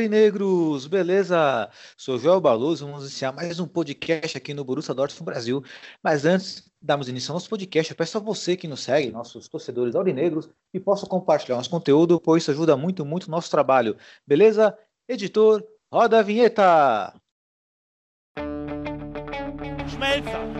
Aurinegros, beleza? Sou Joel Baloso, vamos iniciar mais um podcast aqui no Borussia Dortmund Brasil. Mas antes, damos início ao nosso podcast, eu peço a você que nos segue, nossos torcedores aurinegros, que possa compartilhar nosso conteúdo, pois isso ajuda muito, muito o nosso trabalho. Beleza? Editor, roda a vinheta! Schmelzer,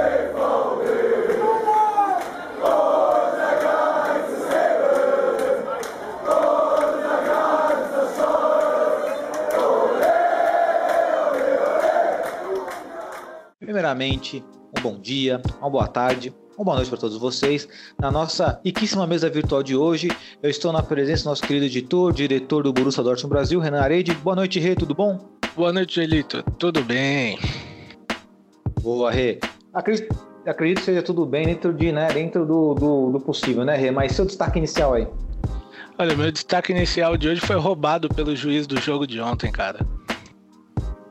Primeiramente, um bom dia, uma boa tarde, uma boa noite para todos vocês. Na nossa riquíssima mesa virtual de hoje, eu estou na presença do nosso querido editor, diretor do Borussia Dortmund Brasil, Renan Arede. Boa noite, Rê, tudo bom? Boa noite, Elito. Tudo bem? Boa, Rê. Acredito, acredito que seja tudo bem dentro, de, né, dentro do, do, do possível, né, Rê? Mas seu destaque inicial aí. Olha, meu destaque inicial de hoje foi roubado pelo juiz do jogo de ontem, cara.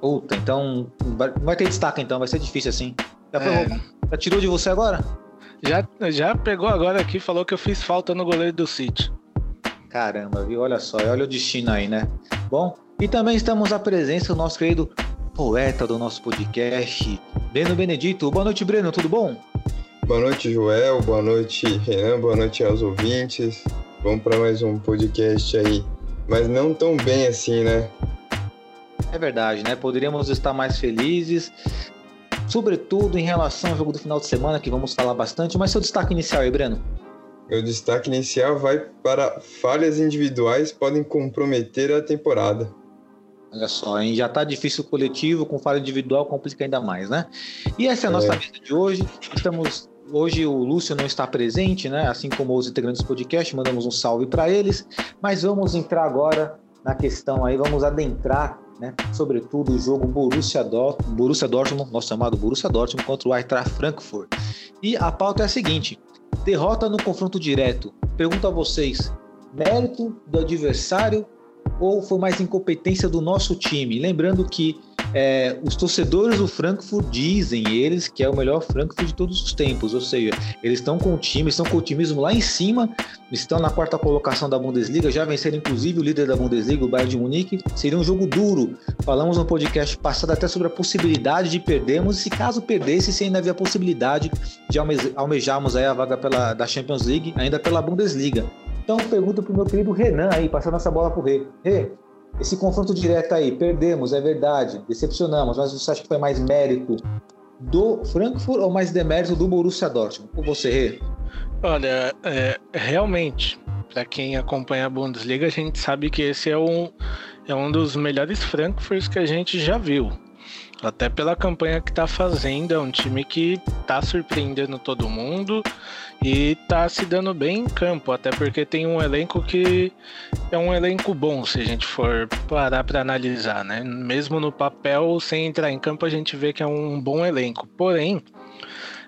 Puta, então vai- ter destaque então, vai ser difícil assim. Já, foi É. Já tirou de você agora? Já, já pegou agora aqui, falou que eu fiz falta no goleiro do City. Caramba, viu? Olha só, olha o destino aí, né? Bom, e também estamos à presença do nosso querido poeta do nosso podcast, Breno Benedito. Boa noite, Breno, tudo bom? Boa noite, Joel. Boa noite, Renan. Boa noite aos ouvintes. Vamos para mais um podcast aí. Mas não tão bem assim, né? É verdade, né? Poderíamos estar mais felizes, sobretudo em relação ao jogo do final de semana, que vamos falar bastante, mas seu destaque inicial aí, Breno? Meu destaque inicial vai para falhas individuais podem comprometer a temporada. Olha só, hein? já tá difícil o coletivo, com falha individual complica ainda mais, né? E essa é a nossa É. mesa de hoje. Estamos hoje o Lúcio não está presente, né? Assim como os integrantes do podcast, mandamos um salve para eles. Mas vamos entrar agora na questão aí, vamos adentrar, né? Sobretudo o jogo Borussia Borussia Dortmund, nosso chamado Borussia Dortmund contra o Eintracht Frankfurt. E a pauta é a seguinte: derrota no confronto direto. Pergunto a vocês, mérito do adversário ou foi mais incompetência do nosso time? Lembrando que é, os torcedores do Frankfurt dizem eles que é o melhor Frankfurt de todos os tempos, ou seja, eles estão com o time, estão com o otimismo lá em cima, estão na quarta colocação da Bundesliga, já venceram inclusive o líder da Bundesliga, o Bayern de Munique. Seria um jogo duro. Falamos no podcast passado até sobre a possibilidade de perdermos, e se caso perdesse, se ainda havia possibilidade de alme- almejarmos aí a vaga pela, da Champions League, ainda pela Bundesliga. Então pergunto pro meu querido Renan aí, passando essa bola pro Rê. Rê, esse confronto direto aí, perdemos, é verdade, decepcionamos, mas você acha que foi mais mérito do Frankfurt ou mais demérito do Borussia Dortmund? Por você, Rê? Olha, é, realmente, para quem acompanha a Bundesliga, a gente sabe que esse é um, é um dos melhores Frankfurts que a gente já viu. Até pela campanha que tá fazendo, é um time que tá surpreendendo todo mundo e tá se dando bem em campo, até porque tem um elenco que é um elenco bom, se a gente for parar para analisar, né? Mesmo no papel, sem entrar em campo, a gente vê que é um bom elenco. Porém,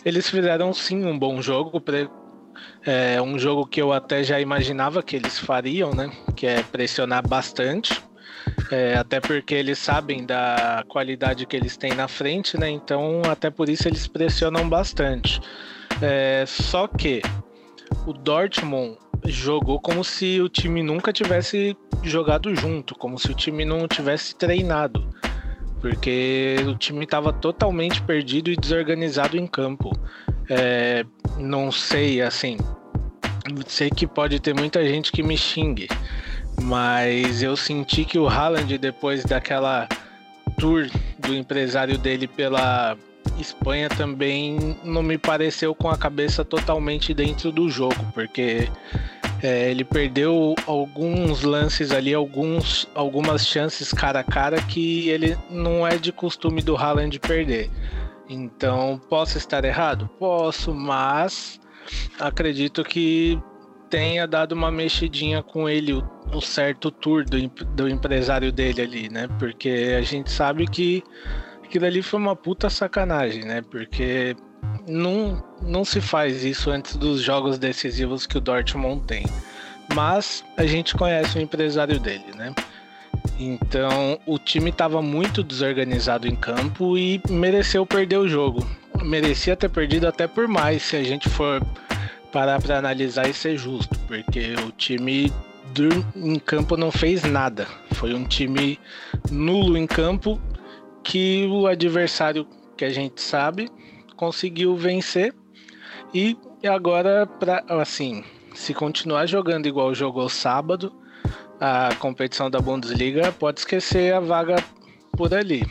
eles fizeram sim um bom jogo, pre- é um jogo que eu até já imaginava que eles fariam, né? Que é pressionar bastante. É, até porque eles sabem da qualidade que eles têm na frente, né? Então, até por isso eles pressionam bastante. É, só que o Dortmund jogou como se o time nunca tivesse jogado junto, como se o time não tivesse treinado. Porque o time estava totalmente perdido e desorganizado em campo. É, não sei, assim. Sei que pode ter muita gente que me xingue, mas eu senti que o Haaland, depois daquela tour do empresário dele pela Espanha, também não me pareceu com a cabeça totalmente dentro do jogo, porque É, ele perdeu alguns lances ali, alguns, algumas chances cara a cara que ele não é de costume do Haaland perder. Então, posso estar errado? Posso, mas acredito que tenha dado uma mexidinha com ele, o, o certo tour do, do empresário dele ali, né? Porque a gente sabe que aquilo ali foi uma puta sacanagem, né? Porque não, não se faz isso antes dos jogos decisivos que o Dortmund tem. Mas a gente conhece o empresário dele, né? Então o time estava muito desorganizado em campo e mereceu perder o jogo. Merecia ter perdido até por mais se a gente for parar para analisar e ser justo, porque o time em campo não fez nada. Foi um time nulo em campo que o adversário que a gente sabe conseguiu vencer e agora assim, se continuar jogando igual jogou sábado, a competição da Bundesliga pode esquecer a vaga por ali.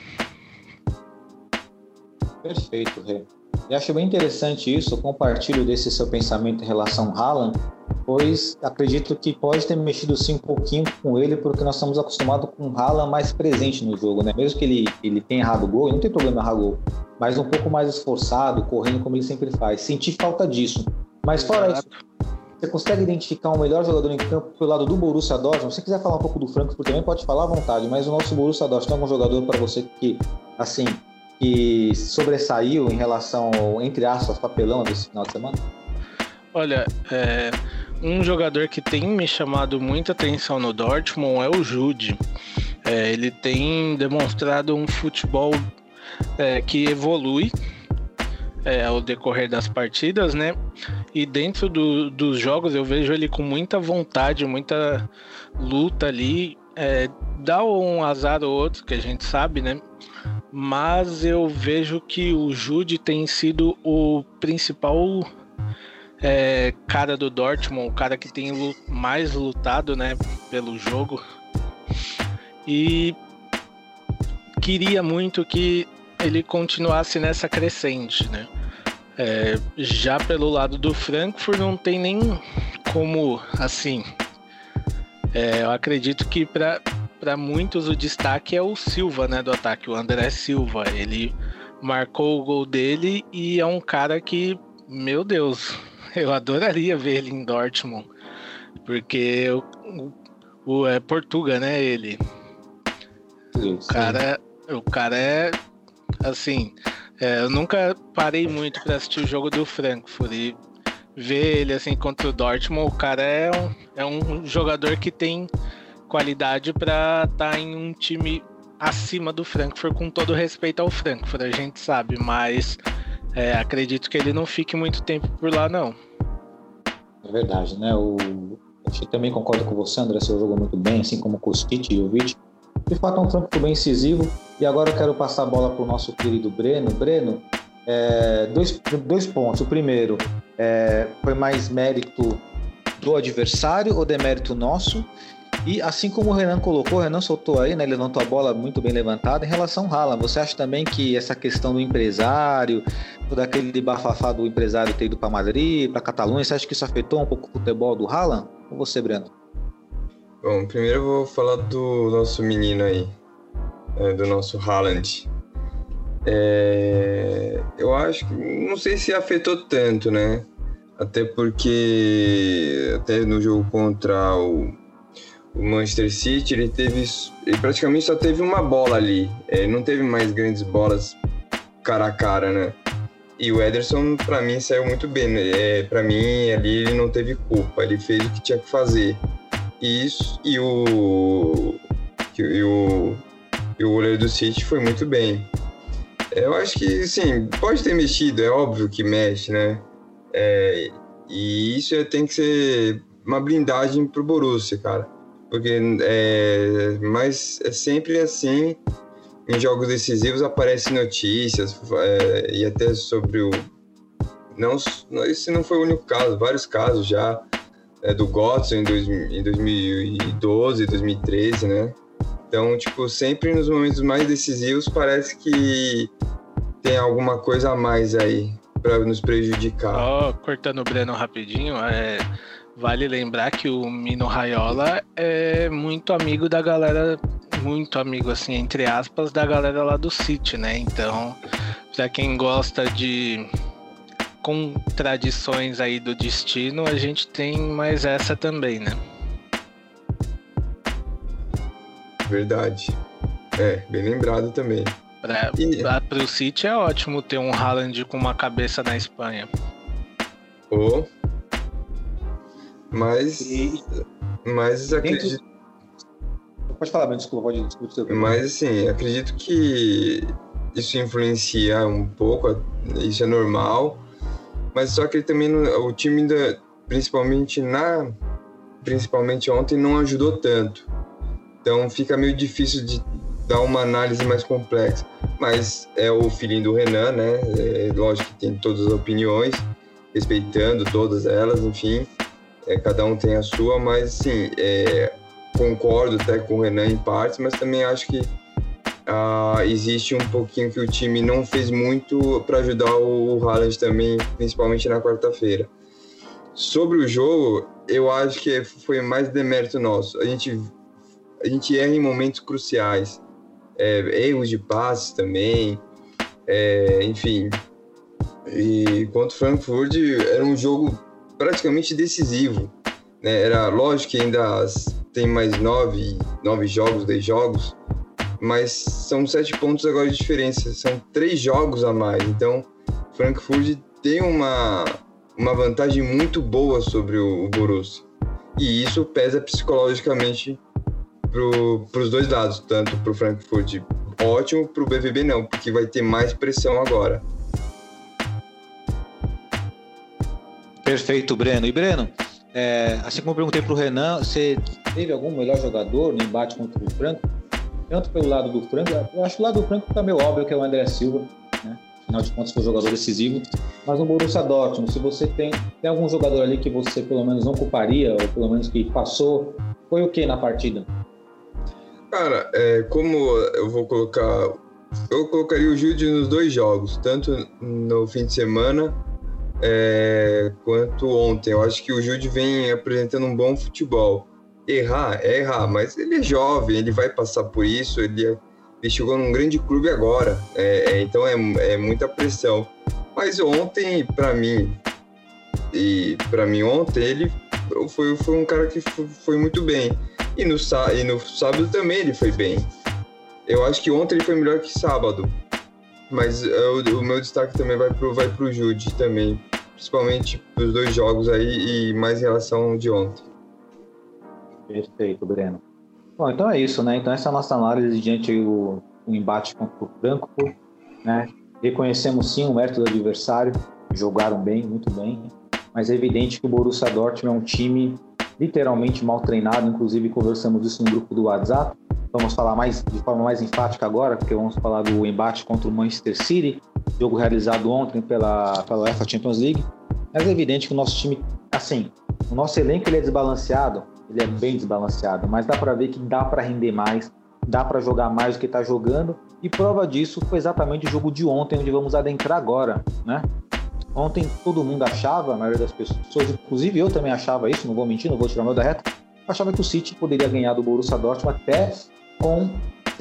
Perfeito, Rê. E acho bem interessante isso, eu compartilho desse seu pensamento em relação ao Haaland, pois acredito que pode ter mexido sim um pouquinho com ele, porque nós estamos acostumados com o Haaland mais presente no jogo, né? Mesmo que ele, ele tenha errado gol, não tem problema errar gol, mas um pouco mais esforçado, correndo como ele sempre faz. Senti falta disso. Mas fora Exato. isso, você consegue identificar o um melhor jogador em campo pelo lado do Borussia Dortmund? Se você quiser falar um pouco do Frankfurt também pode falar à vontade, mas o nosso Borussia Dortmund tem algum jogador para você que, assim, que sobressaiu em relação ao, entre aspas, papelão desse final de semana? Olha, é, um jogador que tem me chamado muita atenção no Dortmund é o Jude. É, ele tem demonstrado um futebol é, que evolui é, ao decorrer das partidas, né? E dentro do, dos jogos eu vejo ele com muita vontade, muita luta ali. É, dá um azar ou outro, que a gente sabe, né? Mas eu vejo que o Jude tem sido o principal é, cara do Dortmund, o cara que tem mais lutado né, pelo jogo. E queria muito que ele continuasse nessa crescente, né? É, já pelo lado do Frankfurt não tem nem como assim. É, eu acredito que para para muitos o destaque é o Silva, né, do ataque, o André Silva. Ele marcou o gol dele e é um cara que, meu Deus, eu adoraria ver ele em Dortmund, porque o, o é Portuga, né, ele. Sim, o cara, o cara é assim, é, eu nunca parei muito para assistir o jogo do Frankfurt e ver ele assim contra o Dortmund, o cara é um, é um jogador que tem qualidade para estar tá em um time acima do Frankfurt, com todo respeito ao Frankfurt, a gente sabe, mas é, acredito que ele não fique muito tempo por lá, não. É verdade, né? O... Eu também concordo com você, André, você jogou muito bem, assim como o Kostic e o Vic. De fato, é um Frankfurt bem incisivo. E agora eu quero passar a bola para o nosso querido Breno. Breno, é, dois, dois pontos. O primeiro, é, foi mais mérito do adversário ou demérito nosso? E assim como o Renan colocou, o Renan soltou aí, né? Levantou a bola muito bem levantada em relação ao Haaland. Você acha também que essa questão do empresário, todo aquele bafafá do empresário ter ido para Madrid, para Catalunha, você acha que isso afetou um pouco o futebol do Haaland? Ou você, Breno? Bom, primeiro eu vou falar do nosso menino aí, é, do nosso Haaland. É, eu acho que não sei se afetou tanto, né? Até porque até no jogo contra o o Manchester City, ele teve. Ele praticamente só teve uma bola ali. Ele não teve mais grandes bolas cara a cara, né? E o Ederson, para mim, saiu muito bem. Né? É, para mim, ali ele não teve culpa. Ele fez o que tinha que fazer. E isso. E o. E o, e o goleiro do City foi muito bem. Eu acho que, sim, pode ter mexido, é óbvio que mexe, né? É, e isso tem que ser uma blindagem pro Borussia, cara porque é, mas é sempre assim em jogos decisivos aparecem notícias é, e até sobre o não esse não foi o único caso vários casos já é, do Gotson em, em 2012 2013 né? Então tipo sempre nos momentos mais decisivos parece que tem alguma coisa a mais aí para nos prejudicar. Oh, cortando o Breno rapidinho é vale lembrar que o Mino Raiola é muito amigo da galera, muito amigo assim, entre aspas, da galera lá do City, né? Então, para quem gosta de contradições aí do destino, a gente tem mais essa também, né? Verdade. É, bem lembrado também. Para E- o City é ótimo ter um Haaland com uma cabeça na Espanha. Ô. Mas, E mas acredito, pode falar, mas desculpa, pode desculpa. mas assim, acredito que isso influencia um pouco, isso é normal. Mas só que também não- o time ainda, principalmente na principalmente ontem não ajudou tanto. Então fica meio difícil de dar uma análise mais complexa. Mas é o filhinho do Renan, né? É, lógico que tem todas as opiniões, respeitando todas elas, enfim. É, cada um tem a sua, mas sim, é, concordo até com o Renan em partes, mas também acho que ah, existe um pouquinho que o time não fez muito para ajudar o, o Haaland também, principalmente na quarta-feira. Sobre o jogo, eu acho que foi mais demérito nosso. A gente, a gente erra em momentos cruciais. É, erros de passes também. é, enfim. E contra o Frankfurt era um jogo praticamente decisivo. né? Era lógico que ainda tem mais nove, nove jogos, dez jogos, mas são sete pontos agora de diferença. São três jogos a mais. Então, Frankfurt tem uma, uma vantagem muito boa sobre o, o Borussia. E isso pesa psicologicamente para os dois lados, tanto para o Frankfurt ótimo, para o BVB não, porque vai ter mais pressão agora. Perfeito, Breno. E Breno, é, assim como eu perguntei para o Renan, você teve algum melhor jogador no embate contra o Franco? Tanto pelo lado do Franco, eu acho que o lado do Franco está meio óbvio que é o André Silva, né? Afinal de contas foi um jogador decisivo. Mas no Borussia Dortmund, se você tem, tem algum jogador ali que você pelo menos não culparia, ou pelo menos que passou, foi o que na partida? Cara, é, como eu vou colocar. Eu colocaria o Jude nos dois jogos, tanto no fim de semana é, quanto ontem. Eu acho que o Jude vem apresentando um bom futebol. Errar, é errar, mas ele é jovem, ele vai passar por isso, ele, é- ele chegou num grande clube agora, é, é, então é, é muita pressão. Mas ontem, para mim, e para mim ontem, ele foi, foi um cara que fo- foi muito bem. E no, e no sábado também ele foi bem. Eu acho que ontem ele foi melhor que sábado. Mas o, o meu destaque também vai pro, vai pro Jude também. Principalmente os dois jogos aí e mais em relação de ontem. Perfeito, Breno. Bom, então é isso, né? Então essa é a nossa análise diante do embate contra o Frankfurt, né? Reconhecemos sim o mérito do adversário, jogaram bem, muito bem, mas é evidente que o Borussia Dortmund é um time literalmente mal treinado, inclusive conversamos isso no grupo do WhatsApp. Vamos falar mais de forma mais enfática agora, porque vamos falar do embate contra o Manchester City, jogo realizado ontem pela, pela UEFA Champions League. Mas é evidente que o nosso time, assim, o nosso elenco ele é desbalanceado, ele é bem desbalanceado, mas dá para ver que dá para render mais, dá para jogar mais do que está jogando, e prova disso foi exatamente o jogo de ontem, onde vamos adentrar agora, né? Ontem todo mundo achava, a maioria das pessoas, inclusive eu também achava isso, não vou mentir, não vou tirar meu da reta, achava que o City poderia ganhar do Borussia Dortmund até com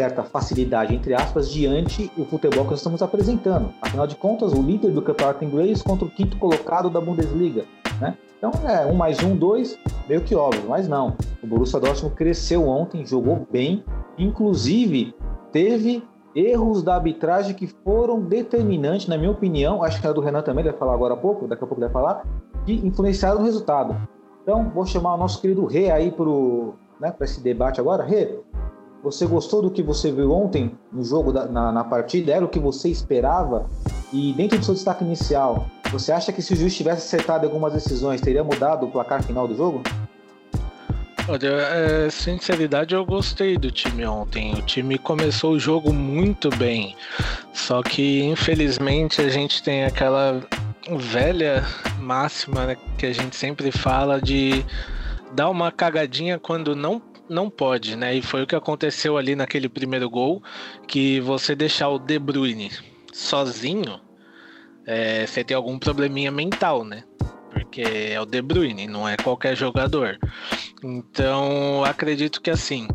certa facilidade, entre aspas, diante o futebol que nós estamos apresentando. Afinal de contas, o líder do campeonato inglês contra o quinto colocado da Bundesliga, né? Então é um mais um, dois, meio que óbvio, mas não. O Borussia Dortmund cresceu ontem, jogou bem, inclusive teve erros da arbitragem que foram determinantes, na minha opinião, acho que é do Renan também, vai falar agora há pouco, daqui a pouco vai falar, que influenciaram o resultado. Então, vou chamar o nosso querido Rê aí para né, esse debate agora. Rê, você gostou do que você viu ontem no jogo, da, na, na partida? Era o que você esperava? E dentro do seu destaque inicial, você acha que se o juiz tivesse acertado algumas decisões, teria mudado o placar final do jogo? Olha, é, sinceridade, eu gostei do time ontem. O time começou o jogo muito bem. Só que, infelizmente, a gente tem aquela velha máxima né, que a gente sempre fala de dar uma cagadinha quando não não pode, né? E foi o que aconteceu ali naquele primeiro gol, que você deixar o De Bruyne sozinho, é, você tem algum probleminha mental, né? porque é o De Bruyne, não é qualquer jogador. Então, acredito que assim,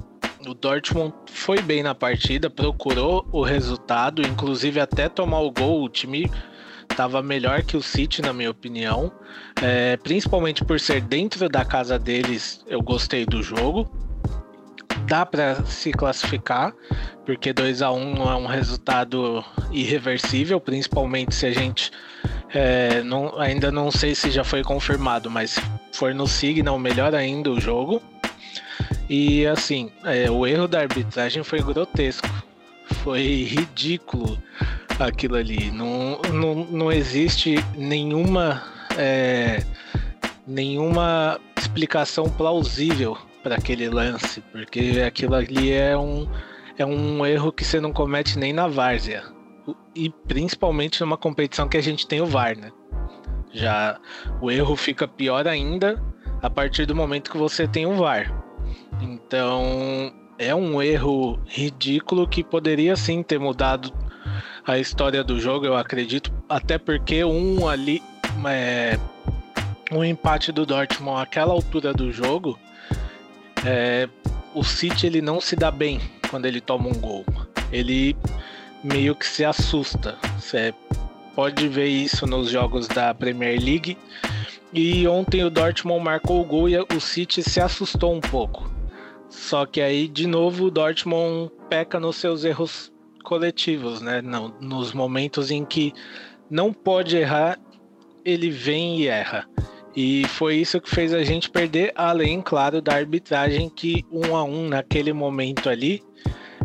o Dortmund foi bem na partida, procurou o resultado, inclusive até tomar o gol, o time estava melhor que o City, na minha opinião. É, principalmente por ser dentro da casa deles, eu gostei do jogo. Dá para se classificar, porque 2 a 1 um é um resultado irreversível, principalmente se a gente é, não, ainda não sei se já foi confirmado, mas for no Signal, melhor ainda o jogo. E assim, é, o erro da arbitragem foi grotesco, foi ridículo aquilo ali. Não, não, não existe nenhuma, é, nenhuma explicação plausível para aquele lance, porque aquilo ali é um, é um erro que você não comete nem na várzea. E principalmente numa competição que a gente tem o VAR, né? Já o erro fica pior ainda a partir do momento que você tem o VAR. Então é um erro ridículo que poderia sim ter mudado a história do jogo, eu acredito, até porque um ali é, um empate do Dortmund àquela altura do jogo, é, o City ele não se dá bem quando ele toma um gol. Ele meio que se assusta. Você pode ver isso nos jogos da Premier League. E ontem o Dortmund marcou o gol e o City se assustou um pouco. Só que aí, de novo, o Dortmund peca nos seus erros coletivos, né? Não, nos momentos em que não pode errar, ele vem e erra. E foi isso que fez a gente perder, além, claro, da arbitragem que um a um naquele momento ali,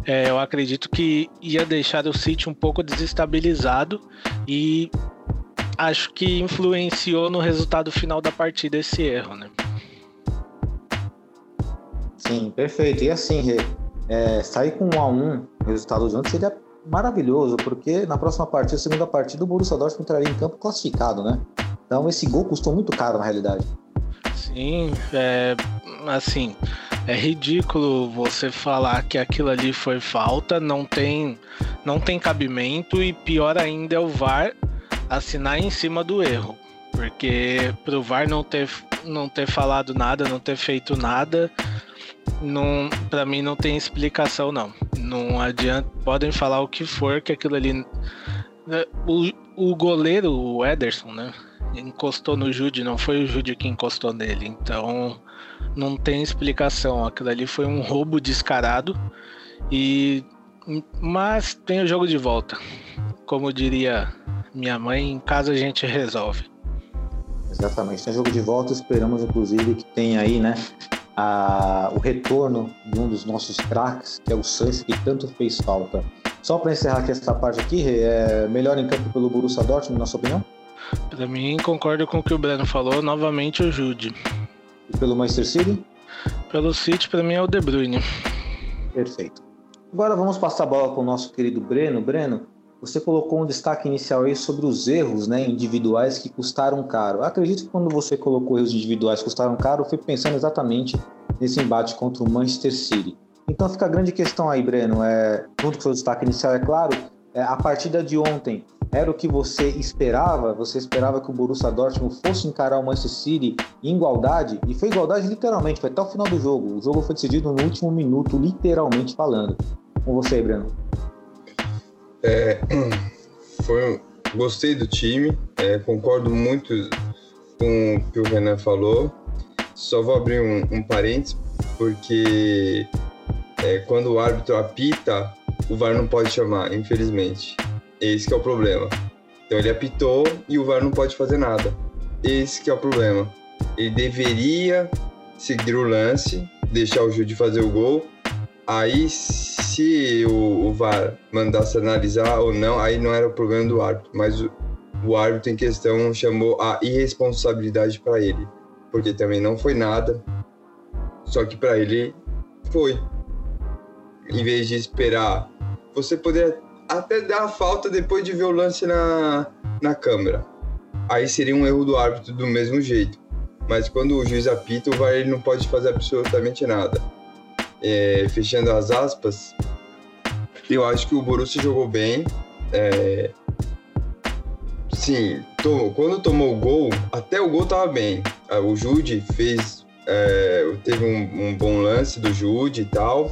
é, eu acredito que ia deixar o City um pouco desestabilizado e acho que influenciou no resultado final da partida esse erro, né? Sim, perfeito. E assim, é, sair com um a um resultado de ontem seria maravilhoso, porque na próxima partida, segunda partida, o Borussia Dortmund entraria em campo classificado, né? Então esse gol custou muito caro na realidade. Sim, é, assim, é ridículo você falar que aquilo ali foi falta, não tem, não tem cabimento e pior ainda é o VAR assinar em cima do erro, porque pro VAR não ter, não ter falado nada, não ter feito nada, não, para mim não tem explicação não. Não adianta, podem falar o que for que aquilo ali né, o, o goleiro, o Ederson, né? Encostou no Jude, não foi o Jude que encostou nele. Então não tem explicação. Aquilo ali foi um roubo descarado. E mas tem o jogo de volta. Como diria minha mãe, em casa a gente resolve. Exatamente, tem jogo de volta. Esperamos inclusive que tenha aí, né, a, o retorno de um dos nossos craques, que é o Sancho, que tanto fez falta. Só para encerrar aqui essa parte aqui, é melhor em campo pelo Borussia Dortmund, na sua opinião? Para mim, concordo com o que o Breno falou, novamente o Jude. E pelo Manchester City? Pelo City, para mim é o De Bruyne. Perfeito. Agora vamos passar a bola para o nosso querido Breno. Breno, você colocou um destaque inicial aí sobre os erros né, individuais que custaram caro. Acredito que quando você colocou erros individuais que custaram caro, foi pensando exatamente nesse embate contra o Manchester City. Então fica a grande questão aí, Breno, é, junto com o seu destaque inicial, é claro, a partida de ontem era o que você esperava? Você esperava que o Borussia Dortmund fosse encarar o Manchester City em igualdade? E foi igualdade literalmente, foi até o final do jogo. O jogo foi decidido no último minuto, literalmente falando. Com você, Breno. É, foi, gostei do time, é, concordo muito com o que o Renan falou. Só vou abrir um, um parênteses, porque é, quando o árbitro apita, o VAR não pode chamar, infelizmente. Esse é o problema. Então ele apitou e o VAR não pode fazer nada. Esse é o problema. Ele deveria seguir o lance, deixar o Jude fazer o gol Aí, se o, o, VAR mandasse analisar ou não, aí não era o problema do árbitro, mas o, o árbitro em questão chamou a irresponsabilidade para ele, porque também não foi nada, só que para ele foi. Em vez de esperar, você poderia até dar a falta depois de ver o lance na, na câmera. Aí seria um erro do árbitro do mesmo jeito. Mas quando o juiz apita, o VAR ele não pode fazer absolutamente nada é, fechando as aspas, eu acho que o Borussia jogou bem. É, Sim, quando tomou o gol, até o gol tava bem. Ah, O Jude fez. é, teve um, um bom lance do Jude e tal.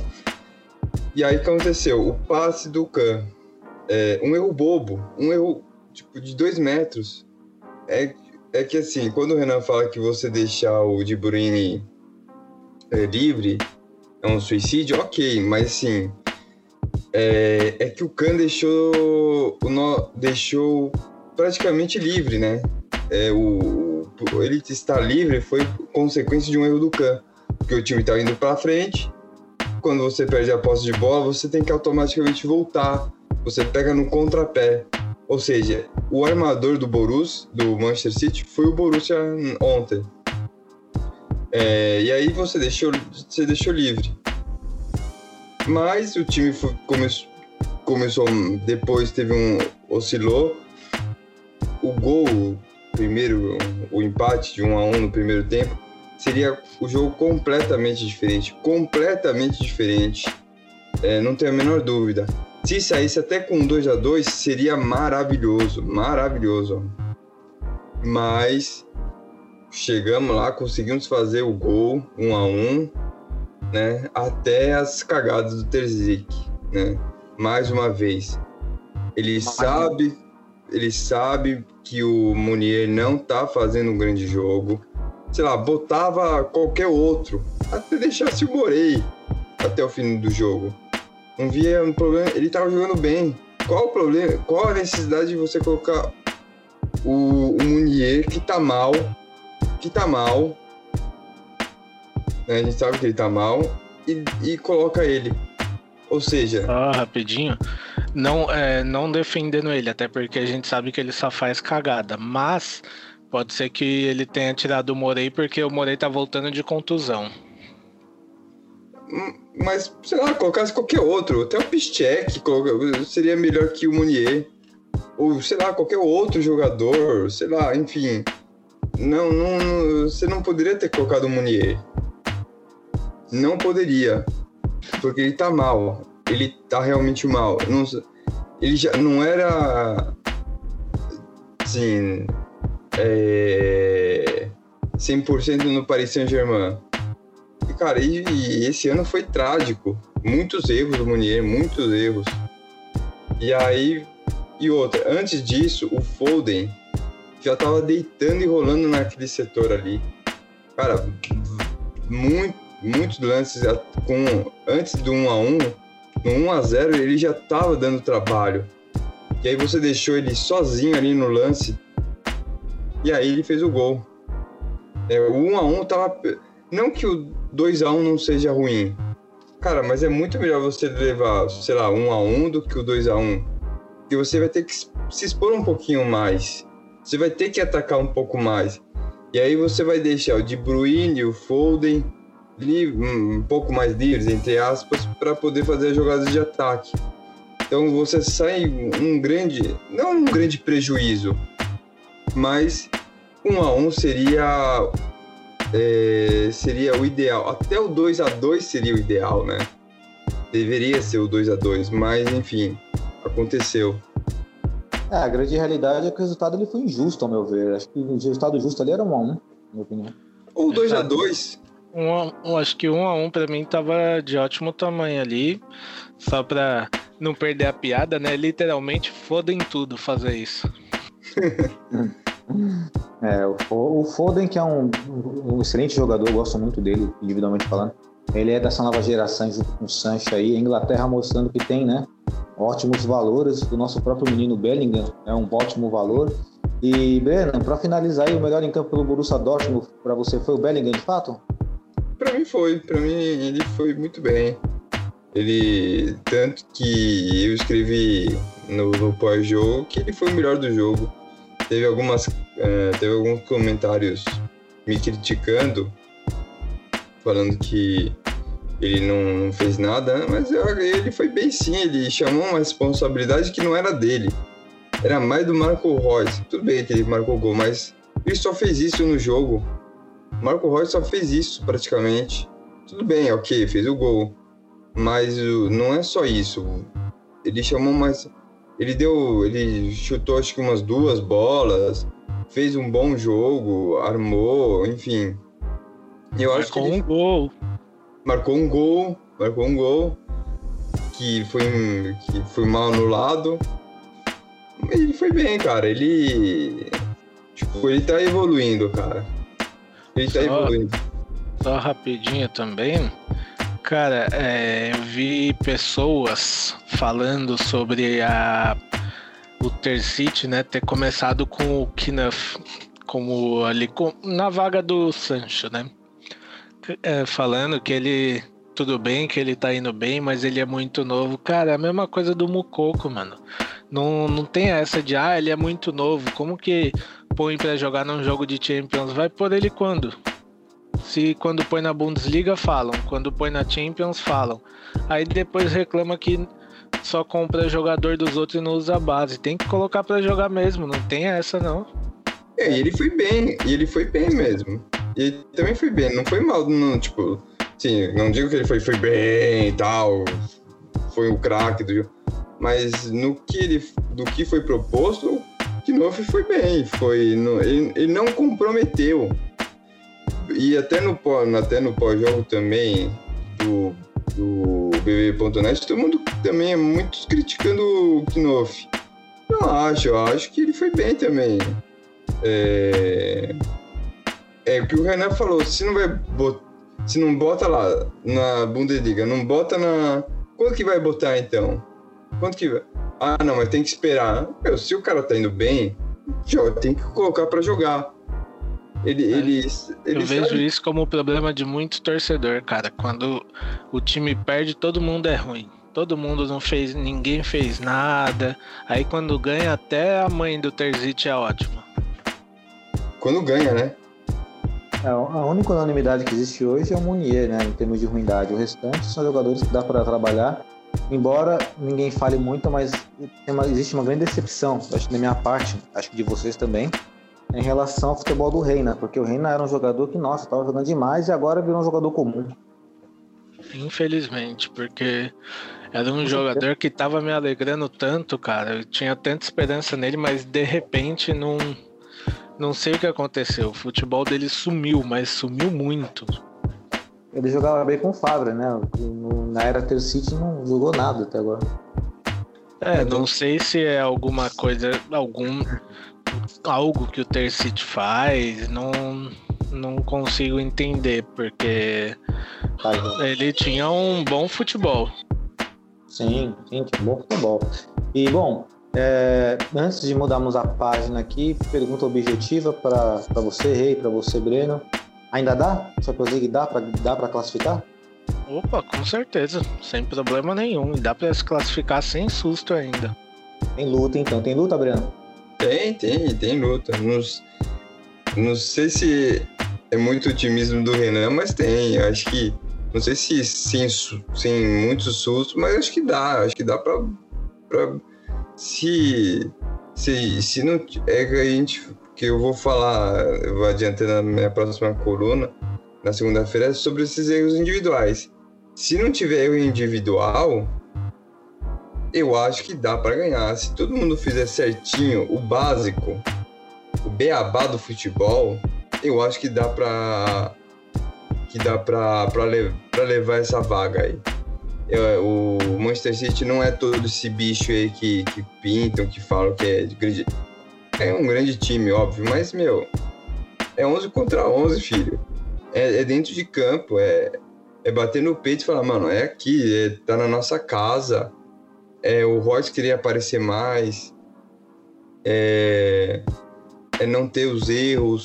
E aí o que aconteceu? O passe do Can. É, um erro bobo, um erro tipo de dois metros. É, é que assim, quando o Renan fala que você deixar o De Bruyne é, livre é um suicídio, ok, mas assim. É, é que o Can deixou, o nó, deixou praticamente livre, né? É, o, ele estar livre foi consequência de um erro do Can, porque o time estava indo para frente. Quando você perde a posse de bola, você tem que automaticamente voltar. Você pega no contrapé. Ou seja, o armador do Borussia, do Manchester City, foi o Borussia ontem. É, e aí você deixou, você deixou livre. Mas o time foi- começou, começou depois teve um oscilou o gol, primeiro, o empate de 1 a 1 no primeiro tempo, seria o jogo completamente diferente. Completamente diferente. É, não tenho a menor dúvida. Se saísse até com 2 a 2 seria maravilhoso. Maravilhoso. Mas chegamos lá, conseguimos fazer o gol 1 a 1 né? Até as cagadas do Terzic, né? Mais uma vez. Ele sabe ele sabe que o Munier não tá fazendo um grande jogo. Sei lá, botava qualquer outro, até deixasse o Morei até o fim do jogo. Não via um problema, ele tava jogando bem. Qual o problema? Qual a necessidade de você colocar o, o Munier que tá mal, que tá mal, né? A gente sabe que ele tá mal e, e coloca ele. Ou seja, Só rapidinho. Não, é, não defendendo ele, até porque a gente sabe que ele só faz cagada. Mas pode ser que ele tenha tirado o Morei porque o Morei tá voltando de contusão. Mas, sei lá, colocasse qualquer outro, até o Piszczek seria melhor que o Munier. Ou, sei lá, qualquer outro jogador, sei lá, enfim. Não, não, não- você não poderia ter colocado o Munier. Não poderia. Porque ele tá mal. Ele tá realmente mal. Não, ele já não era. Assim. É, 100% no Paris Saint-Germain. E, cara, e, e esse ano foi trágico. Muitos erros do Munier, muitos erros. E aí, e outra, antes disso, o Foden já tava deitando e rolando naquele setor ali. Cara, muito, muitos lances com antes do 1 a 1, no 1 a 0 ele já tava dando trabalho. E aí você deixou ele sozinho ali no lance. E aí ele fez o gol. É, o 1 a 1 tava não que o 2 a 1 não seja ruim. Cara, mas é muito melhor você levar, sei lá, 1 a 1 do que o 2 a 1. Porque você vai ter que se expor um pouquinho mais. Você vai ter que atacar um pouco mais. E aí você vai deixar o De Bruyne, o Foden um pouco mais livres, entre aspas, para poder fazer as jogadas de ataque. Então você sai um grande, não um grande prejuízo, mas um a um seria é, seria o ideal. Até o 2 a 2 seria o ideal, né? Deveria ser o 2 a 2 mas enfim, aconteceu. É, a grande realidade é que o resultado ele foi injusto, ao meu ver. Acho que o resultado justo ali era um a um, na minha opinião. Ou 2 a 2 Um, a- um, acho que um a um pra mim tava de ótimo tamanho ali. Só pra não perder a piada, né? Literalmente fodem tudo fazer isso. É, o Fo- o Foden, que é um, um excelente jogador, eu gosto muito dele, individualmente falando. Ele é dessa nova geração junto com o Sancho aí. A Inglaterra mostrando que tem, né? Ótimos valores. O nosso próprio menino Bellingham é um ótimo valor. E, Breno, para finalizar aí, o melhor em campo pelo Borussia Dortmund para você foi o Bellingham, de fato? Pra mim foi, pra mim ele foi muito bem. Ele, tanto que eu escrevi no, no pós-jogo que ele foi o melhor do jogo. Teve algumas, eh, teve alguns comentários me criticando, falando que ele não, não fez nada, né? mas eu- ele foi bem sim, ele chamou uma responsabilidade que não era dele. Era mais do Marco Reus. Tudo bem que ele marcou gol, mas ele só fez isso no jogo. Marco Reus só fez isso praticamente. Tudo bem, ok, fez o gol. Mas não é só isso. Ele chamou mais Ele deu. Ele chutou acho que umas duas bolas, fez um bom jogo, armou, enfim. Eu acho que. Marcou um gol. Marcou um gol. Marcou um gol. Que foi, que foi mal anulado. Ele foi bem, cara. Ele. Tipo, ele tá evoluindo, cara. Ele tá evoluindo. Só rapidinho também. Cara, é, eu vi pessoas falando sobre a o Tercite, né, ter começado com o Knuff como ali com, na vaga do Sancho, né? É, falando que ele tudo bem, que ele tá indo bem, mas ele é muito novo. Cara, é a mesma coisa do Mukoko, mano. Não, não tem essa de ah, ele é muito novo. Como que põe para jogar num jogo de Champions? Vai por ele quando? Se quando põe na Bundesliga falam, quando põe na Champions falam. Aí depois reclama que só compra jogador dos outros e não usa a base. Tem que colocar para jogar mesmo, não tem essa não. É, e ele foi bem, e ele foi bem mesmo. E ele também foi bem, não foi mal, não, tipo, sim, não digo que ele foi, foi bem e tal, foi o craque do mas no que ele, do que foi proposto, o novo foi bem, foi, ele, ele não comprometeu e até no, até no pós-jogo também do, do BB.net, todo mundo também é muito criticando o Knoff. Não acho, eu acho que ele foi bem também. É, é o que o Renan falou, se não vai botar, se não bota lá na Bundesliga, não bota na. Quanto que vai botar então? Quanto que vai? Ah, não, mas tem que esperar. Meu, se o cara tá indo bem, tem que colocar para jogar. Ele, é. ele, ele Eu vejo isso como o problema de muito torcedor, cara. Quando o time perde, todo mundo é ruim. Todo mundo não fez, ninguém fez nada. Aí quando ganha, até a mãe do Terzic é ótima. Quando ganha, né? É, a única unanimidade que existe hoje é o Munier, né? Em termos de ruindade. O restante são jogadores que dá para trabalhar. Embora ninguém fale muito, mas uma, existe uma grande decepção, acho que da minha parte, acho que de vocês também, em relação ao futebol do Reina, porque o Reina era um jogador que, nossa, estava jogando demais e agora virou um jogador comum. Infelizmente, porque era um jogador que estava me alegrando tanto, cara. Eu tinha tanta esperança nele, mas de repente não, não sei o que aconteceu. O futebol dele sumiu, mas sumiu muito. Ele jogava bem com o Fabra, né? Na era Ter City não jogou nada até agora. É, não sei se é alguma coisa, algum algo que o Tercite faz, não, não consigo entender, porque tá ele tinha um bom futebol. Sim, sim, tinha um bom futebol. E, bom, é, antes de mudarmos a página aqui, pergunta objetiva para você, Rei, para você, Breno. Ainda dá? Champions League dá para dá classificar? Opa, com certeza, sem problema nenhum. E dá para se classificar sem susto ainda. Tem luta então, tem luta, Breno? Tem, tem, tem luta. Não, não sei se é muito otimismo do Renan, mas tem. Acho que. Não sei se sem, sem muito susto, mas acho que dá. Acho que dá pra. pra se, se. Se não. É que a gente. Que eu vou falar, eu vou adiantando na minha próxima coluna, na segunda-feira, sobre esses erros individuais. Se não tiver erro individual, eu acho que dá para ganhar. Se todo mundo fizer certinho o básico, o beabá do futebol, eu acho que dá para que dá para le levar essa vaga aí. Eu, o Manchester City não é todo esse bicho aí que, que pintam, que falam que é grande. É um grande time, óbvio, mas, meu, é 11 contra 11, filho. É, é dentro de campo, é, é bater no peito e falar, mano, é aqui, é, tá na nossa casa é, o Royce queria aparecer mais, é, é não ter os erros,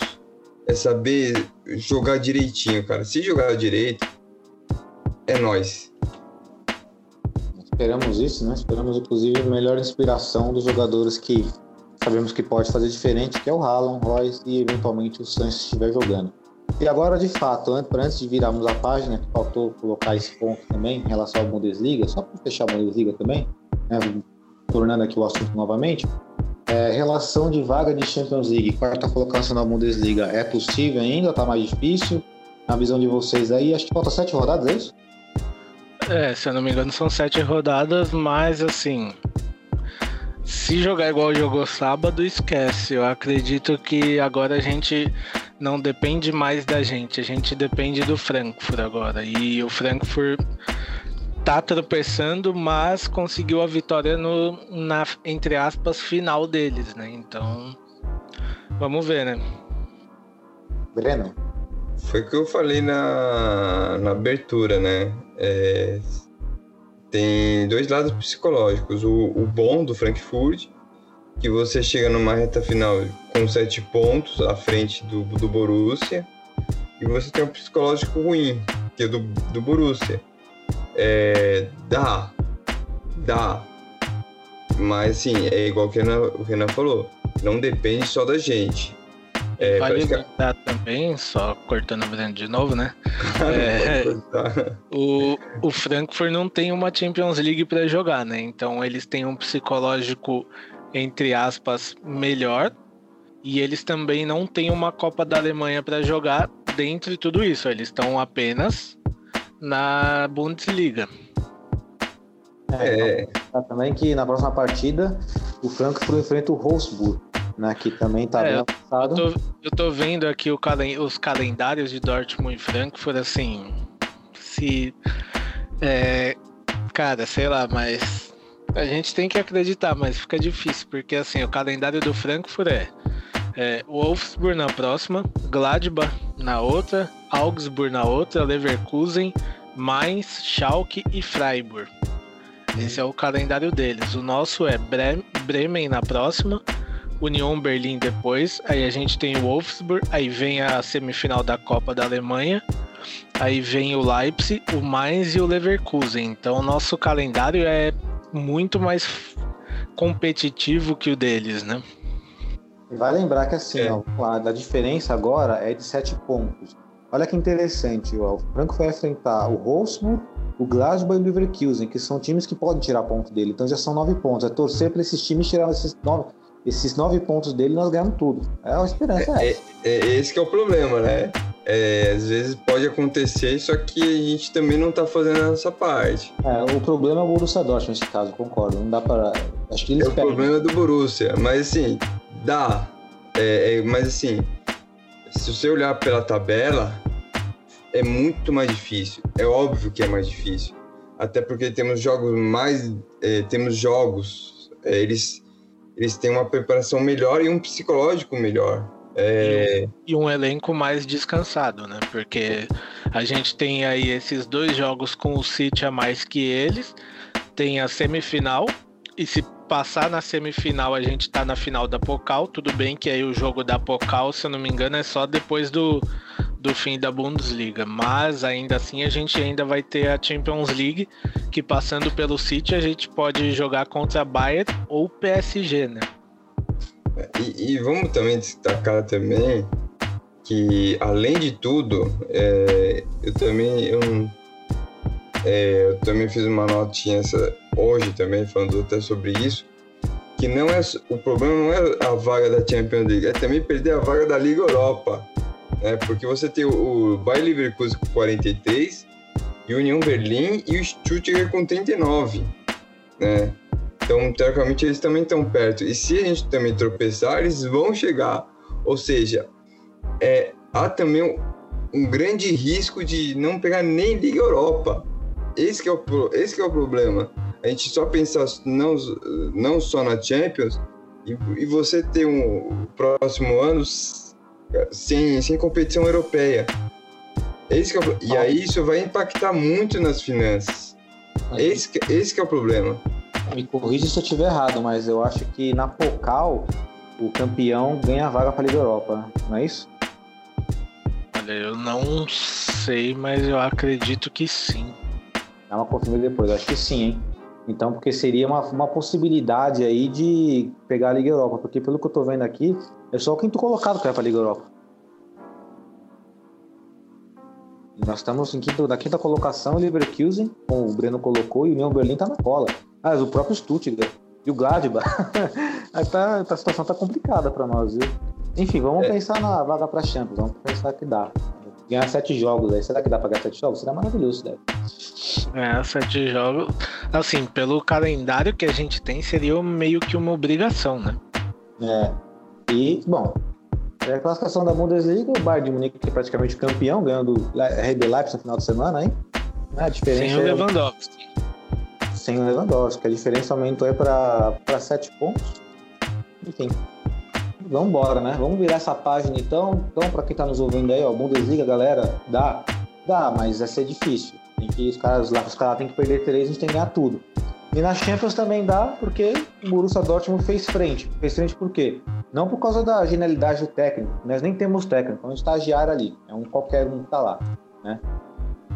é saber jogar direitinho, cara. Se jogar direito, é nós. Esperamos isso, né? Esperamos, inclusive, a melhor inspiração dos jogadores que sabemos que pode fazer diferente, que é o Haaland, Royce e, eventualmente, o Sanches estiver jogando. E agora, de fato, antes de virarmos a página, que faltou colocar esse ponto também em relação à Bundesliga, só para fechar a Bundesliga também, né, tornando aqui o assunto novamente, é, relação de vaga de Champions League, quarta colocação na Bundesliga, é possível ainda? Está mais difícil? Na visão de vocês aí, acho que falta sete rodadas, é isso? É, se eu não me engano, são sete rodadas, mas assim. se jogar igual jogou sábado, esquece. Eu acredito que agora a gente não depende mais da gente, a gente depende do Frankfurt agora. E o Frankfurt tá tropeçando, mas conseguiu a vitória no, na, entre aspas, final deles, né? Então, vamos ver, né? Breno? Foi o que eu falei na, na abertura, né? É, tem dois lados psicológicos. O, o bom do Frankfurt, que você chega numa reta final com sete pontos à frente do, do Borussia, e você tem um psicológico ruim, que é do, do Borussia. É, dá, dá. Mas assim, é igual que o Renan, o Renan falou, não depende só da gente. É, vale lembrar também, só cortando o de novo, né? é, o, o Frankfurt não tem uma Champions League para jogar, né? Então eles têm um psicológico, entre aspas, melhor. E eles também não têm uma Copa da Alemanha para jogar dentro de tudo isso. Eles estão apenas na Bundesliga. É, então, também que na próxima partida o Frankfurt enfrenta o Wolfsburg né, que também tá é, bem avançado. Eu tô, eu tô vendo aqui o calen os calendários de Dortmund e Frankfurt, assim, se... É, cara, sei lá, mas a gente tem que acreditar, mas fica difícil, porque assim, o calendário do Frankfurt é, é Wolfsburg na próxima, Gladbach na outra, Augsburg na outra, Leverkusen, Mainz, Schalke e Freiburg. Esse é o calendário deles. O nosso é Bremen na próxima, Union Berlim depois, aí a gente tem o Wolfsburg, aí vem a semifinal da Copa da Alemanha, aí vem o Leipzig, o Mainz e o Leverkusen. Então o nosso calendário é muito mais competitivo que o deles, né? Vai lembrar que assim, é. ó, a, diferença agora é de sete pontos. Olha que interessante, ó, o Franco vai enfrentar o Wolfsburg, o Glasgow e o Leverkusen, que são times que podem tirar ponto dele. Então já são nove pontos. É torcer para esses times tirar esses nove esses nove pontos dele, nós ganhamos tudo. É uma esperança. É, é, é esse que é o problema, né? É, às vezes pode acontecer, só que a gente também não tá fazendo a nossa parte. É, o problema é o Borussia Dortmund nesse caso, concordo. Não dá para. Acho que eles É o problema do Borussia, mas assim, dá. É, é, mas assim, se você olhar pela tabela, é muito mais difícil. É óbvio que é mais difícil. Até porque temos jogos mais. É, temos jogos. É, eles eles têm uma preparação melhor e um psicológico melhor. É... E, um, e, um, elenco mais descansado, né? Porque a gente tem aí esses dois jogos com o City a mais que eles, tem a semifinal, e se passar na semifinal a gente tá na final da Pocal, tudo bem que aí o jogo da Pocal, se eu não me engano, é só depois do, do fim da Bundesliga, mas ainda assim a gente ainda vai ter a Champions League, que passando pelo City a gente pode jogar contra Bayern ou PSG, né? E, e vamos também destacar também que além de tudo, é, eu também eu, é, eu também fiz uma notinha essa, hoje também falando até sobre isso, que não é o problema não é a vaga da Champions League, é também perder a vaga da Liga Europa né? Porque você tem o, o Bayer Leverkusen com 43, e o União Berlim e o Stuttgart com 39, né? Então, teoricamente, eles também estão perto. E se a gente também tropeçar, eles vão chegar. Ou seja, é, há também um, um grande risco de não pegar nem Liga Europa. Esse é o, esse é o problema. A gente só pensar não, não só na Champions e, e você ter um próximo ano sem, sem competição europeia. Esse é o, e aí isso vai impactar muito nas finanças. Esse, esse é o problema. Me corrija se eu estiver errado, mas eu acho que na Pocal o campeão ganha a vaga para a Liga Europa, não é isso? Olha, eu não sei, mas eu acredito que sim. Dá uma confirma depois, eu acho que sim, hein? Então, porque seria uma, uma possibilidade aí de pegar a Liga Europa, porque pelo que eu tô vendo aqui, é só o quinto colocado que vai para a Liga Europa. E nós estamos em quinto, na quinta colocação, o Leverkusen, como o Breno colocou, e o União Berlim tá na cola. Ah, o próprio Stuttgart e o Gladbach. aí tá, a situação tá complicada para nós, viu? Enfim, vamos é. pensar na vaga para Champions, vamos pensar que dá ganhar sete jogos aí. Será que dá pra ganhar sete jogos? Seria maravilhoso, deve. Ganhar sete jogos. Assim, pelo calendário que a gente tem, seria meio que uma obrigação, né? É. E, bom, é a classificação da Bundesliga, o Bayern de Munique que é praticamente campeão, ganhando o RB Leipzig no final de semana, hein? A diferença Sem o é- Lewandowski. sem o Lewandowski. A diferença aumentou aí para sete pontos. Enfim, vamos embora, né? Vamos virar essa página então. Então, para quem tá nos ouvindo aí, ó, Bundesliga, galera, dá, dá, mas vai ser difícil. Tem que os caras lá, os caras têm que perder três, a gente tem que ganhar tudo. E na Champions também dá, porque o Borussia Dortmund fez frente. Fez frente por quê? Não por causa da genialidade do técnico. Nós nem temos técnico, é um estagiário ali. É um qualquer um que tá lá, né?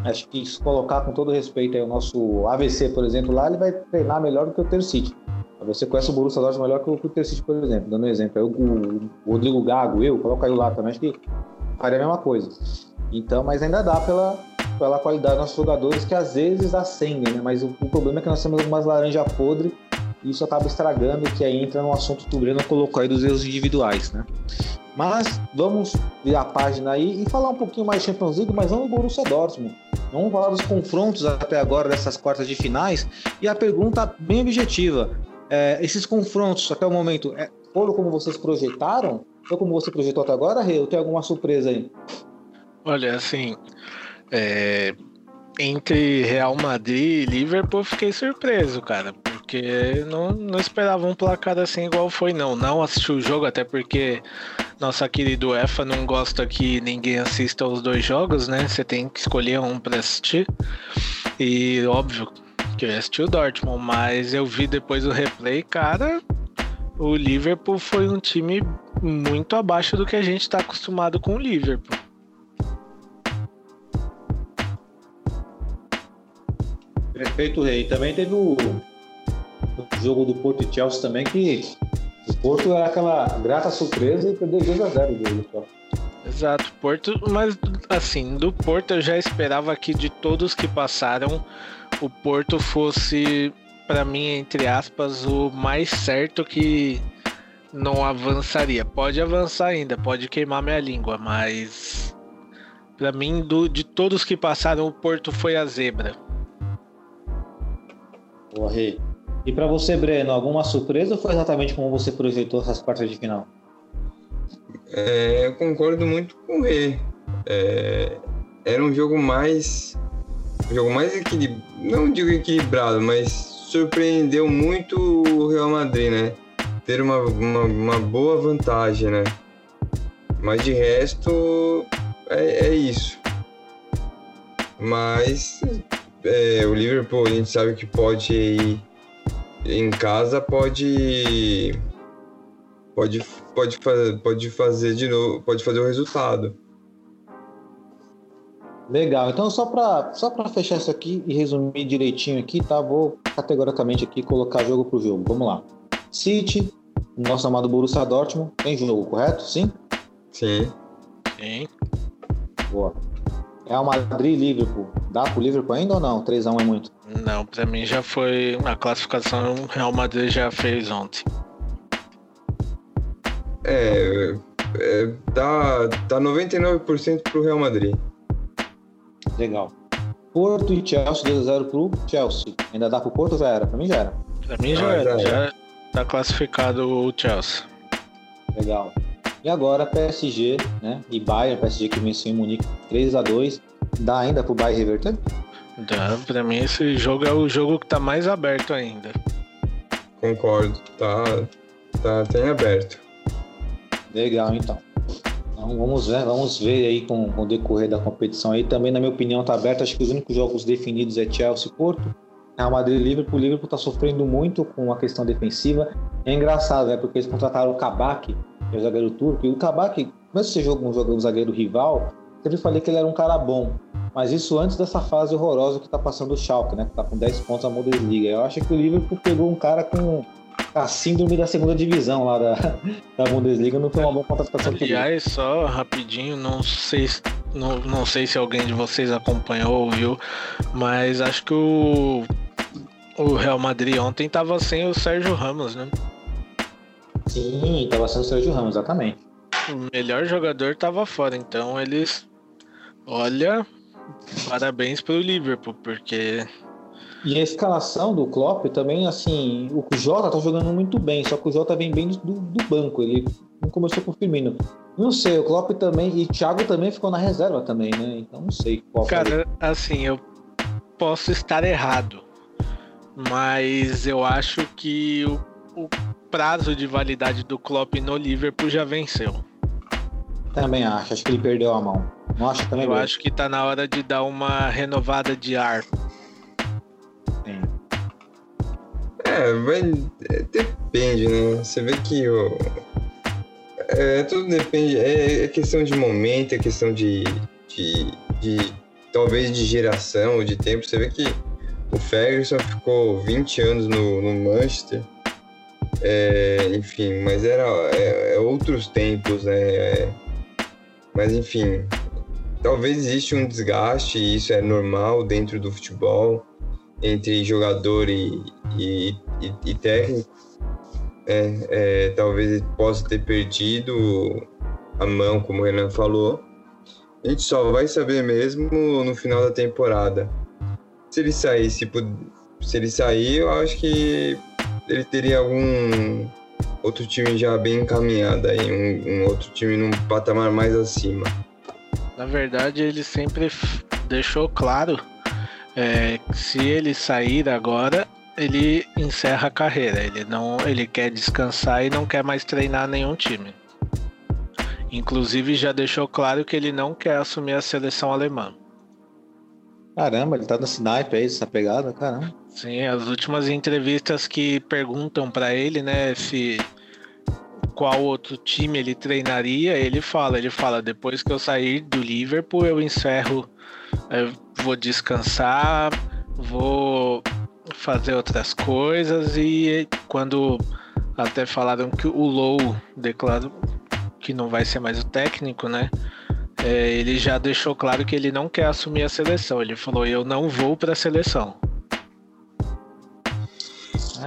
Acho que se colocar com todo respeito aí o nosso AVC, por exemplo, lá, ele vai treinar melhor do que o Ter City. Você conhece o Borussia Dortmund melhor que o, o Ter City, por exemplo. Dando um exemplo. Aí o, o, o Rodrigo Gago, eu, coloca eu lá também, acho que faria a mesma coisa. Então, mas ainda dá pela, pela qualidade dos nossos jogadores que às vezes acendem, né? Mas o, o problema é que nós temos algumas laranja podre e isso acaba estragando, que aí entra no assunto que o Breno colocou aí dos erros individuais, né? Mas vamos virar a página aí e falar um pouquinho mais de Champions League, mas não do Borussia Dortmund. Vamos falar dos confrontos até agora dessas quartas de finais. E a pergunta bem objetiva: é, esses confrontos até o momento é, foram como vocês projetaram? Foi como você projetou até agora, Rê? Ou tem alguma surpresa aí? Olha, assim, é, entre Real Madrid e Liverpool, fiquei surpreso, cara, porque não, não esperava um placar assim igual foi, não. Não assisti o jogo, até porque nossa querida UEFA não gosta que ninguém assista os dois jogos, né? Você tem que escolher um para assistir. E óbvio que eu assisti o Dortmund, mas eu vi depois o replay, cara. O Liverpool foi um time muito abaixo do que a gente está acostumado com o Liverpool. Perfeito, Rei. Também teve o, o jogo do Porto e Chelsea também, que o Porto era aquela grata surpresa e perdeu 2 a 0 do só. Exato, Porto, mas assim, do Porto eu já esperava que de todos que passaram, o Porto fosse, para mim, entre aspas, o mais certo que não avançaria. Pode avançar ainda, pode queimar minha língua, mas para mim, do, de todos que passaram, o Porto foi a zebra. Boa, Rei. E para você, Breno, alguma surpresa ou foi exatamente como você projetou essas quartas de final? É, eu concordo muito com o Rê. É, era um jogo mais. Um jogo mais equilibrado. Não digo equilibrado, mas surpreendeu muito o Real Madrid, né? Ter uma, uma, uma boa vantagem, né? Mas de resto é, é isso. Mas é, o Liverpool a gente sabe que pode ir em casa pode pode pode fazer pode fazer de novo pode fazer o resultado Legal. Então só para só para fechar isso aqui e resumir direitinho aqui, tá? Vou categoricamente aqui colocar jogo pro jogo. Vamos lá. City, nosso amado Borussia Dortmund, tem jogo, correto? Sim. sim Sim. Boa. Real Madrid, Liverpool. Dá pro Liverpool ainda ou não? 3 a 1 é muito. Não, para mim já foi a classificação o Real Madrid já fez ontem. é, é dá dá 99% pro Real Madrid Legal. Porto e Chelsea 2 a 0 pro Chelsea. Ainda dá pro Porto ou já era? Pra mim já era. Pra mim já Ah, era, já já tá classificado o Chelsea. Legal. E agora PSG, né? E Bayern, PSG que venceu em Munique 3 a 2 Dá ainda pro Bayern reverter? Dá, pra mim esse jogo é o jogo que tá mais aberto ainda. concordo tá tá tem aberto Legal, então. Então vamos ver, vamos ver aí com, com o decorrer da competição aí. Também, na minha opinião, tá aberto. Acho que os únicos jogos definidos é Chelsea e Porto. Real Madrid e Liverpool. O Liverpool tá sofrendo muito com a questão defensiva. É engraçado, né? Porque eles contrataram o Kabak, que é o zagueiro turco. E o Kabak, mesmo se joga um jogo um zagueiro rival, sempre falei que ele era um cara bom. Mas isso antes dessa fase horrorosa que tá passando o Schalke, né? Que tá com 10 pontos na Bundesliga. Eu acho que o Liverpool pegou um cara com a síndrome da segunda divisão lá da, da Bundesliga. Não foi uma boa contratação. Aliás, só rapidinho, não sei, se- não, não sei se alguém de vocês acompanhou ou viu, mas acho que o, o Real Madrid ontem tava sem o Sérgio Ramos, né? Sim, tava sendo o Sérgio Ramos, exatamente. O melhor jogador tava fora, então eles. Olha, parabéns pro Liverpool, porque E a escalação do Klopp também, assim, o Jota tá jogando muito bem, só que o Jota vem bem do, do banco, ele não começou com o Firmino. Não sei, o Klopp também, e o Thiago também ficou na reserva também, né? Então não sei qual Cara, foi. assim, eu posso estar errado, mas eu acho que o, o prazo de validade do Klopp no Liverpool já venceu. Também acho, acho que ele perdeu a mão. Não acho também. Eu acho que tá na hora de dar uma renovada de ar. É, vai, é, depende, né? Você vê que o, é, tudo depende, é, é, questão de momento, é questão de, de, de talvez de geração ou de tempo. Você vê que o Ferguson ficou 20 anos no, no Manchester, é, enfim, mas era é, é outros tempos, né? É, mas enfim, talvez existe um desgaste, e isso é normal dentro do futebol, entre jogador e, e, e, e técnico. É, é, talvez ele possa ter perdido a mão, como o Renan falou. A gente só vai saber mesmo no final da temporada. Se ele sair, se, se ele sair, eu acho que ele teria algum outro time já bem encaminhado aí, um, um outro time num patamar mais acima. Na verdade, ele sempre deixou claro é, se ele sair agora, ele encerra a carreira. Ele não, ele quer descansar e não quer mais treinar nenhum time. Inclusive já deixou claro que ele não quer assumir a seleção alemã. Caramba, ele tá no snipe aí, essa pegada, caramba. Sim, as últimas entrevistas que perguntam para ele, né, se qual outro time ele treinaria, ele fala, ele fala, depois que eu sair do Liverpool, eu encerro, eu vou descansar, vou fazer outras coisas e quando até falaram que o Low declarou que não vai ser mais o técnico, né? É, ele já deixou claro que ele não quer assumir a seleção. Ele falou: Eu não vou para a seleção.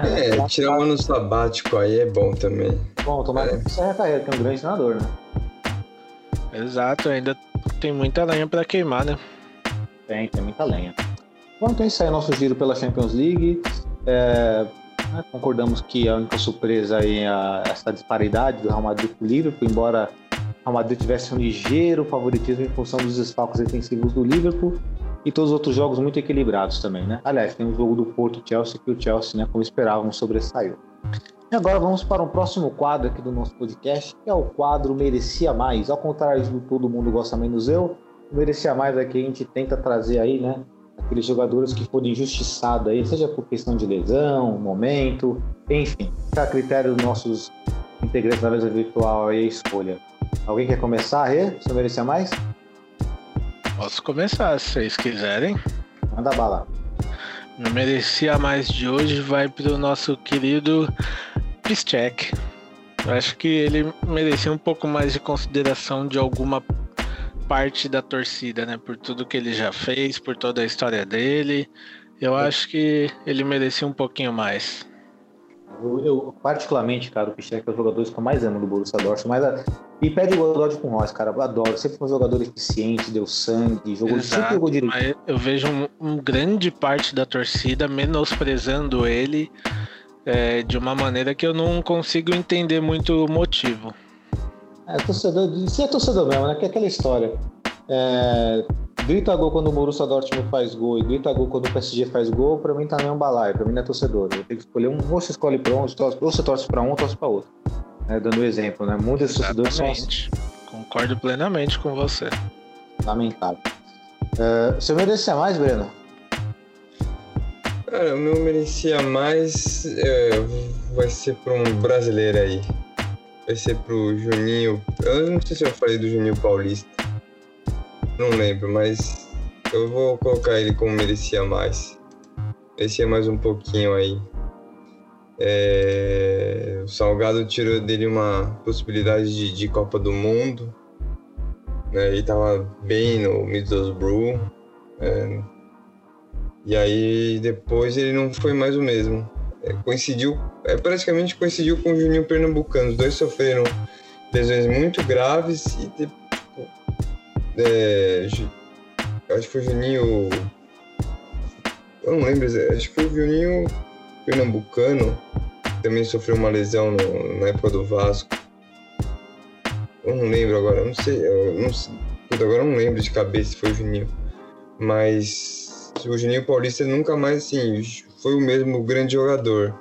É, é tirar um ano sabático aí é bom também. Bom, tomar é. que a carreira, que é um grande treinador, né? Exato, ainda tem muita lenha para queimar, né? Tem, tem muita lenha. Bom, então isso aí é nosso giro pela Champions League. É, né, concordamos que a única surpresa aí é essa disparidade do Real Madrid com o Liverpool, embora o Real Madrid tivesse um ligeiro favoritismo em função dos desfalques defensivos do Liverpool e todos os outros jogos muito equilibrados também, né? Aliás, tem o jogo do Porto Chelsea que o Chelsea, né, como esperávamos, sobressaiu. E agora vamos para um próximo quadro aqui do nosso podcast, que é o quadro Merecia Mais. Ao contrário do Todo Mundo Gosta Menos Eu, Merecia Mais aqui a gente tenta trazer aí, né, aqueles jogadores que foram injustiçados aí, seja por questão de lesão, momento, enfim, fica a critério dos nossos integrantes da mesa virtual aí a escolha. Alguém quer começar, Rê? Você merecia mais? Posso começar, se vocês quiserem. Manda bala. Não merecia mais de hoje vai para o nosso querido Piszczek. Acho que ele merecia um pouco mais de consideração de alguma parte da torcida, né? Por tudo que ele já fez, por toda a história dele. Eu acho que ele merecia um pouquinho mais. Eu, eu particularmente, cara, o Pichek é o jogador que eu mais amo do Borussia Dortmund, mas a... e pede igualdade com nós, cara, eu adoro. Sempre foi um jogador eficiente, deu sangue, jogou Exato, sempre jogou direito. Eu vejo um, um, grande parte da torcida menosprezando ele é, de uma maneira que eu não consigo entender muito o motivo. É torcedor, isso é torcedor mesmo, né? Que é aquela história. É, grita gol quando o Borussia Dortmund faz gol e grita gol quando o PSG faz gol, pra mim também é um balaio, pra mim não é torcedor. Eu tenho que escolher um, ou você escolhe pra um, ou você torce pra um, ou torce pra outro. É, dando um exemplo, né? Muitos torcedores são assim. Concordo plenamente com você. Lamentável. É, você merecia mais, Breno? Cara, o meu merecia mais é, vai ser pra um brasileiro aí vai ser pro Juninho. Eu não sei se eu falei do Juninho Paulista. Não lembro, mas eu vou colocar ele como merecia mais. Merecia mais um pouquinho aí. É... O Salgado tirou dele uma possibilidade de, de Copa do Mundo. Né? Ele tava bem no Middlesbrough. É... E aí depois ele não foi mais o mesmo é, coincidiu, é, praticamente coincidiu com o Juninho Pernambucano. Os dois sofreram lesões muito graves e tipo, é, acho que foi o Juninho. eu não lembro, acho que foi o Juninho Pernambucano, também sofreu uma lesão no, na época do Vasco. Eu não lembro agora, não sei, eu não sei, agora não lembro de cabeça se foi o Juninho. Mas o Juninho Paulista nunca mais, assim, foi o mesmo grande jogador.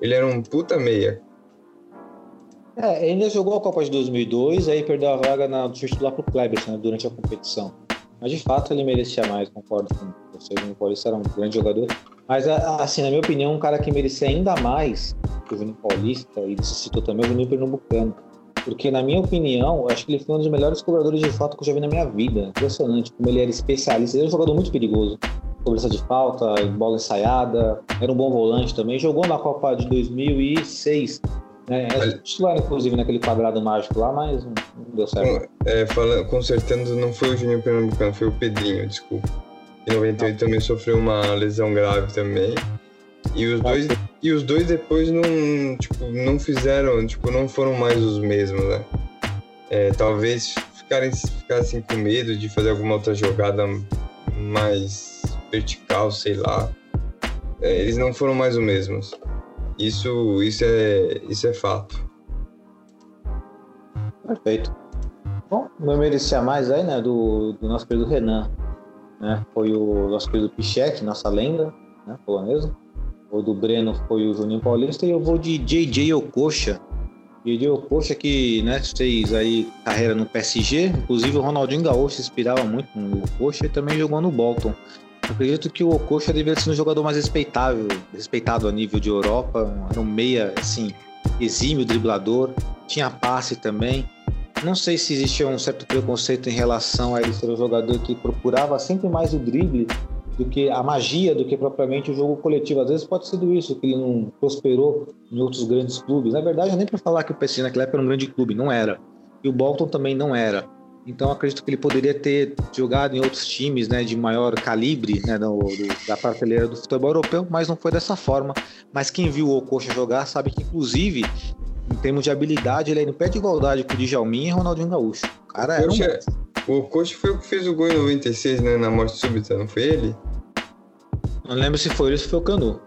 Ele era um puta meia. É, ele ainda jogou a Copa de 2002, aí perdeu a vaga na, do titular pro Kleber né, durante a competição. Mas de fato ele merecia mais, concordo com você. O Juninho Paulista era um grande jogador. Mas, assim, na minha opinião, um cara que merecia ainda mais que o Juninho Paulista, e você citou também o Juninho Pernambucano. Porque, na minha opinião, acho que ele foi um dos melhores cobradores de fato que eu já vi na minha vida. Impressionante como ele era especialista. Ele era um jogador muito perigoso. Cobrança de falta, bola ensaiada, era um bom volante também. Jogou na Copa de 2006 é, é titular, inclusive, naquele quadrado mágico lá, mas não, deu certo. É, falando, consertando, não foi o Juninho Pernambucano, foi o Pedrinho, desculpa. Em 98 ah. também sofreu uma lesão grave também. E os dois, e os dois depois não, tipo, não fizeram, tipo, não foram mais os mesmos, né? É, talvez ficarem, ficassem com medo de fazer alguma outra jogada mais vertical, sei lá. É, eles não foram mais os mesmos. Isso, isso, é, isso é fato. Perfeito. Bom, não merecia mais aí, né, do, do nosso querido Renan. Né? Foi o nosso querido Pichek, nossa lenda, né, polonesa. O do Breno foi o Juninho Paulista e eu vou de JJ Okocha. JJ Okocha que né, fez aí carreira no PSG, inclusive o Ronaldinho Gaúcho inspirava muito no Okocha e também jogou no Bolton. Acredito que o Okocha deveria ser um jogador mais respeitável, respeitado a nível de Europa, era um meia, assim, exímio driblador, tinha passe também. Não sei se existia um certo preconceito em relação a ele ser um jogador que procurava sempre mais o drible do que a magia, do que propriamente o jogo coletivo. Às vezes pode ser isso, que ele não prosperou em outros grandes clubes. Na verdade, nem para falar que o PSG naquela época era um grande clube, não era. E o Bolton também não era. Então acredito que ele poderia ter jogado em outros times, né, de maior calibre, né, do, do, da prateleira do futebol europeu, mas não foi dessa forma. Mas quem viu o Ococha jogar sabe que, inclusive, em termos de habilidade, ele é em pé de igualdade com o Djalmin e Ronaldinho Gaúcho. O cara era um... O Ococha foi o que fez o gol em 96, né, na morte súbita, não foi ele? Não lembro se foi ele ou se foi o Canu.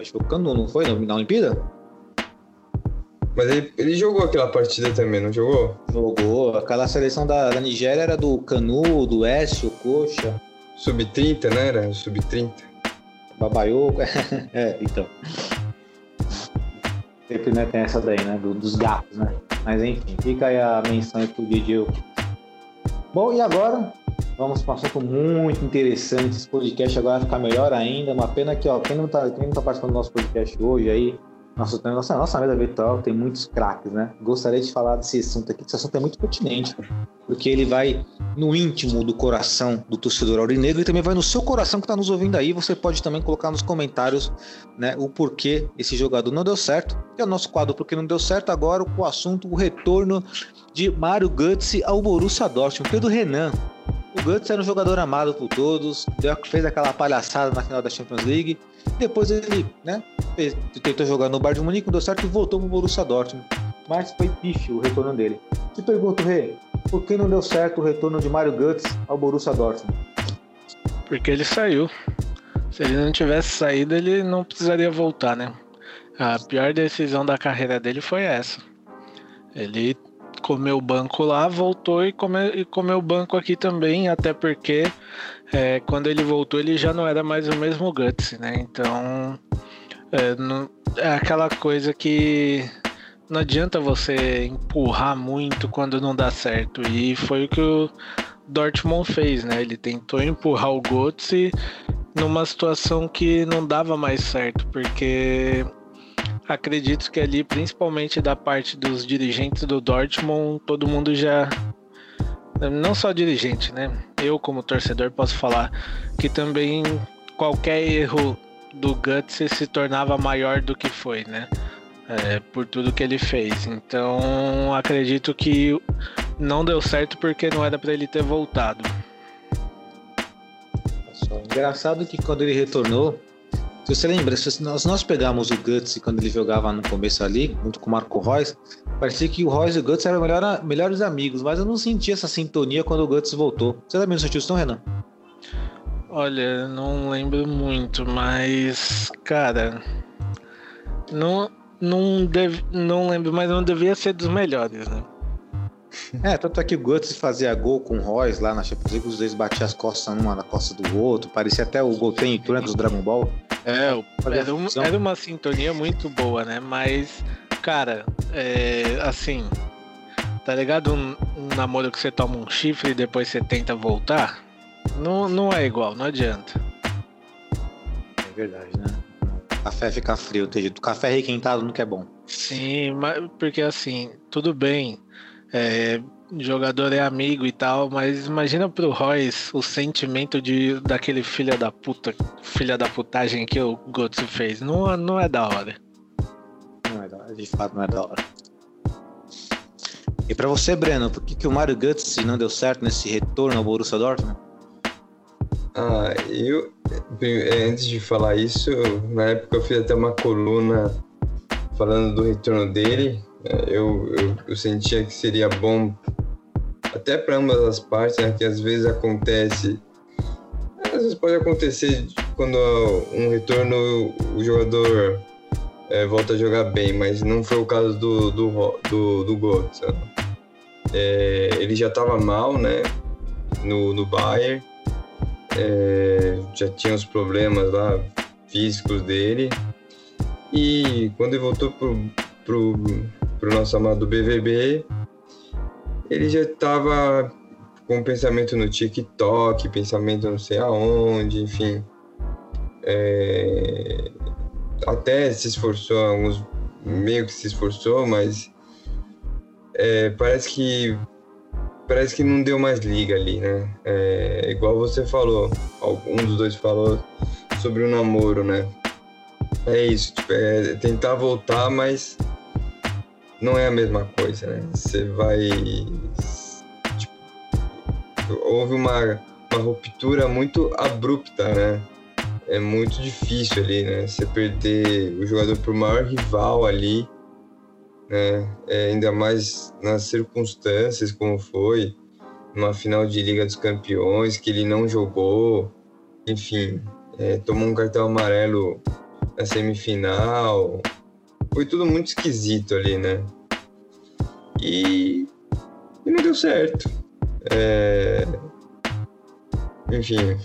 Acho que foi o Canu, não foi? Na Olimpíada? Mas ele, ele jogou aquela partida também, não jogou? Jogou. Aquela seleção da, da Nigéria era do Canu, do Écio, Coxa. Sub-30, né? Era sub-30. Babaiô. é, então. Sempre né, tem essa daí, né? Do, dos gatos, né? Mas enfim, fica aí a menção aí pro Didi. Bom, e agora? Vamos para um assunto muito interessante. Esse podcast agora vai ficar melhor ainda. Uma pena que, ó, quem não tá, quem não tá participando do nosso podcast hoje aí, nossa, nossa, nossa mesa virtual tem muitos craques, né? Gostaria de falar desse assunto aqui, que esse assunto é muito pertinente, porque ele vai no íntimo do coração do torcedor aurinegro e também vai no seu coração que está nos ouvindo aí. Você pode também colocar nos comentários né, o porquê esse jogador não deu certo. E é o nosso quadro Porque Não Deu Certo agora com o assunto, o retorno de Mário Götze ao Borussia Dortmund, do Renan. O Guts era um jogador amado por todos, fez aquela palhaçada na final da Champions League. Depois ele né, tentou jogar no Bayern de Munique, não deu certo e voltou para o Borussia Dortmund. Mas foi pífio o retorno dele. Te pergunto, Rê, por que não deu certo o retorno de Mario Guts ao Borussia Dortmund? Porque ele saiu. Se ele não tivesse saído, ele não precisaria voltar, né? A pior decisão da carreira dele foi essa. Ele comeu o banco lá, voltou e, come, e comeu o banco aqui também, até porque é, quando ele voltou ele já não era mais o mesmo Guts, né? Então é, não, é aquela coisa que não adianta você empurrar muito quando não dá certo. E foi o que o Dortmund fez, né? Ele tentou empurrar o Götze numa situação que não dava mais certo, porque acredito que ali, principalmente da parte dos dirigentes do Dortmund, todo mundo já. Não só dirigente, né? Eu, como torcedor, posso falar que também qualquer erro do Guts se tornava maior do que foi, né? É, por tudo que ele fez. Então, acredito que não deu certo porque não era para ele ter voltado. Engraçado que quando ele retornou, se você lembra, se nós, nós pegamos o Guts quando ele jogava no começo ali, junto com o Marco Reus, parecia que o Reus e o Guts eram melhor, melhores amigos, mas eu não senti essa sintonia quando o Guts voltou. Você também não sentiu isso, não, Renan? Olha, não lembro muito, mas, cara, não, não, deve, não lembro, mas não devia ser dos melhores, né? É, tanto é que o Guts fazia gol com o Royce lá na Champions League, os dois batiam as costas uma na costa do outro, parecia até o Goten e dos Dragon Ball. É, era, um, era uma sintonia muito boa, né? Mas, cara, é, assim, tá ligado? Um, um, namoro que você toma um chifre e depois você tenta voltar? Não, não é igual, não adianta. É verdade, né? Café fica frio, do café requentado nunca é bom. Sim, mas porque assim, tudo bem. É, jogador é amigo e tal, mas imagina pro Royce o sentimento de daquele filha da puta, filha da putagem que o Götze fez. Não, não é da hora. Não é da hora, de fato não é da hora. E para você, Breno, por que, que o Mario Götze não deu certo nesse retorno ao Borussia Dortmund? Ah, eu antes de falar isso, na época eu fiz até uma coluna falando do retorno dele. Eu, eu, eu sentia que seria bom até para ambas as partes, né, que às vezes acontece, às vezes pode acontecer quando um retorno o jogador é, volta a jogar bem, mas não foi o caso do do do, do. É, ele já estava mal, né, no, no Bayern é, já tinha os problemas lá físicos dele. E quando ele voltou pro, pro, pro nosso amado BVB, ele já estava com pensamento no TikTok, pensamento não sei aonde, enfim. É, até se esforçou, alguns meio que se esforçou, mas é, parece que parece que não deu mais liga ali, né? É, igual você falou, um dos dois falou sobre o namoro, né? É isso, tipo, é tentar voltar, mas não é a mesma coisa, né? Você vai. Tipo, houve uma, uma ruptura muito abrupta, né? É muito difícil ali, né? Você perder o jogador pro maior rival ali né? É, ainda mais nas circunstâncias como foi, numa final de Liga dos Campeões que ele não jogou, enfim, é, tomou um cartão amarelo na semifinal, foi tudo muito esquisito ali, né? E, e não deu certo. É, enfim,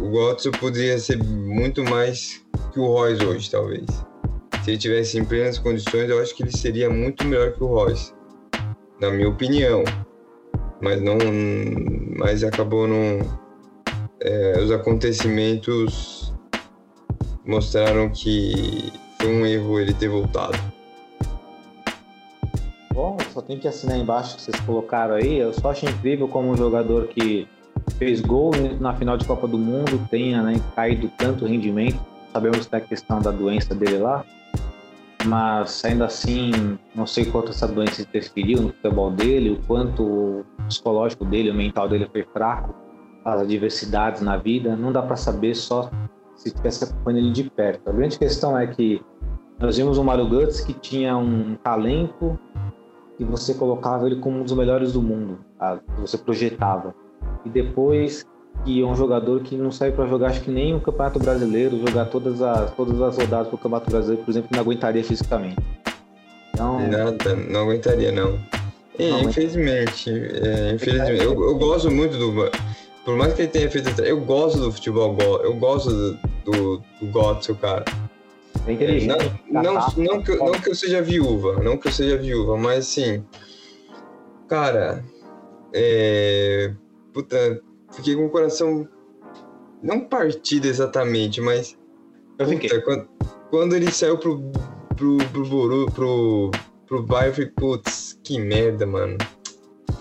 o Watson poderia ser muito mais que o Royce hoje, talvez se ele tivesse em plenas condições, eu acho que ele seria muito melhor que o Royce, na minha opinião. Mas não, mas acabou não. É, os acontecimentos mostraram que foi um erro ele ter voltado. Bom, só tem que assinar embaixo que vocês colocaram aí. Eu só acho incrível como um jogador que fez gol na final de Copa do Mundo tenha né, caído tanto rendimento. Sabemos da questão da doença dele lá, mas ainda assim, não sei quanto essa doença interferiu no futebol dele, o quanto o psicológico dele, o mental dele foi fraco, as adversidades na vida, não dá para saber só se tivesse acompanhando ele de perto. A grande questão é que nós vimos o Mario Guts que tinha um talento e você colocava ele como um dos melhores do mundo, tá? você projetava. E depois que é um jogador que não sai para jogar, acho que nem o Campeonato Brasileiro, jogar todas as, todas as rodadas do Campeonato Brasileiro, por exemplo, não aguentaria fisicamente. Então, Nada, não aguentaria, não. E, não infelizmente, é, infelizmente eu, eu, gosto muito do. Por mais que ele tenha feito. Eu gosto do futebol, eu gosto do, do, do Götze, cara. É inteligente. Não, não, não, que, não que eu seja viúva, não que eu seja viúva, mas assim. Cara. É. Puta, fiquei com o coração não partido exatamente, mas eu fiquei. Puta, quando, quando, ele saiu pro pro pro Boru, pro pro Bayern, eu falei, putz, que merda, mano.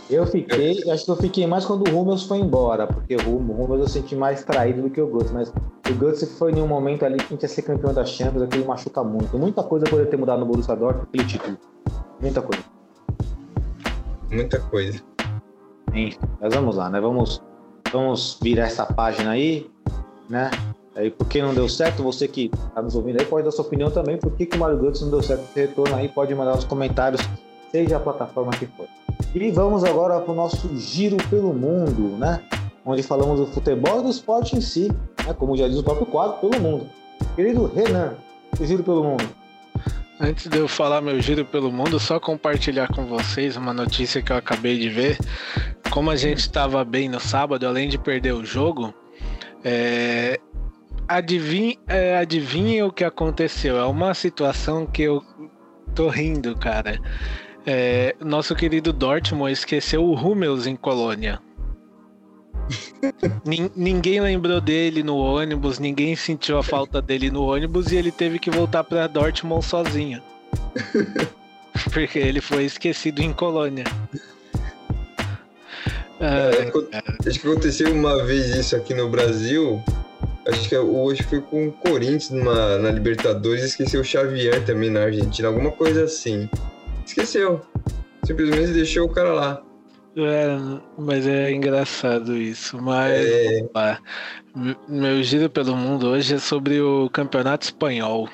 Eu fiquei, eu... acho que eu fiquei mais quando o Rummels foi embora, porque o Rummels eu senti mais traído do que o Guts, mas o Guts foi em um momento ali que a gente ia ser campeão da Champions, aquele machuca muito. Muita coisa poderia ter mudado no Borussia Dortmund aquele título. Muita coisa. Muita coisa. Enfim, mas vamos lá, né? Vamos Vamos virar essa página aí, né? Aí, por que não deu certo? Você que está nos ouvindo aí pode dar sua opinião também. Por que, que o Mario Götze não deu certo esse retorno aí? Pode mandar nos comentários, seja a plataforma que for. E vamos agora para o nosso giro pelo mundo, né? onde falamos do futebol e do esporte em si, né? como já diz o próprio quadro, pelo mundo. Querido Renan, eu giro pelo mundo. Antes de eu falar meu giro pelo mundo, só compartilhar com vocês uma notícia que eu acabei de ver. Como a gente estava bem no sábado, além de perder o jogo, é... Adivinhe, é, adivinhe o que aconteceu. É uma situação que eu tô rindo, cara. É, nosso querido Dortmund esqueceu o Hummels em Colônia. ninguém lembrou dele no ônibus, ninguém sentiu a falta dele no ônibus e ele teve que voltar para Dortmund sozinho. Porque ele foi esquecido em Colônia. É, acho que aconteceu uma vez isso aqui no Brasil. Acho que é, hoje foi com o Corinthians numa, na Libertadores esqueceu o Xavier também na Argentina, alguma coisa assim. Esqueceu. Simplesmente deixou o cara lá. É, mas é engraçado isso. Mas é... opa, meu giro pelo mundo hoje é sobre o campeonato espanhol,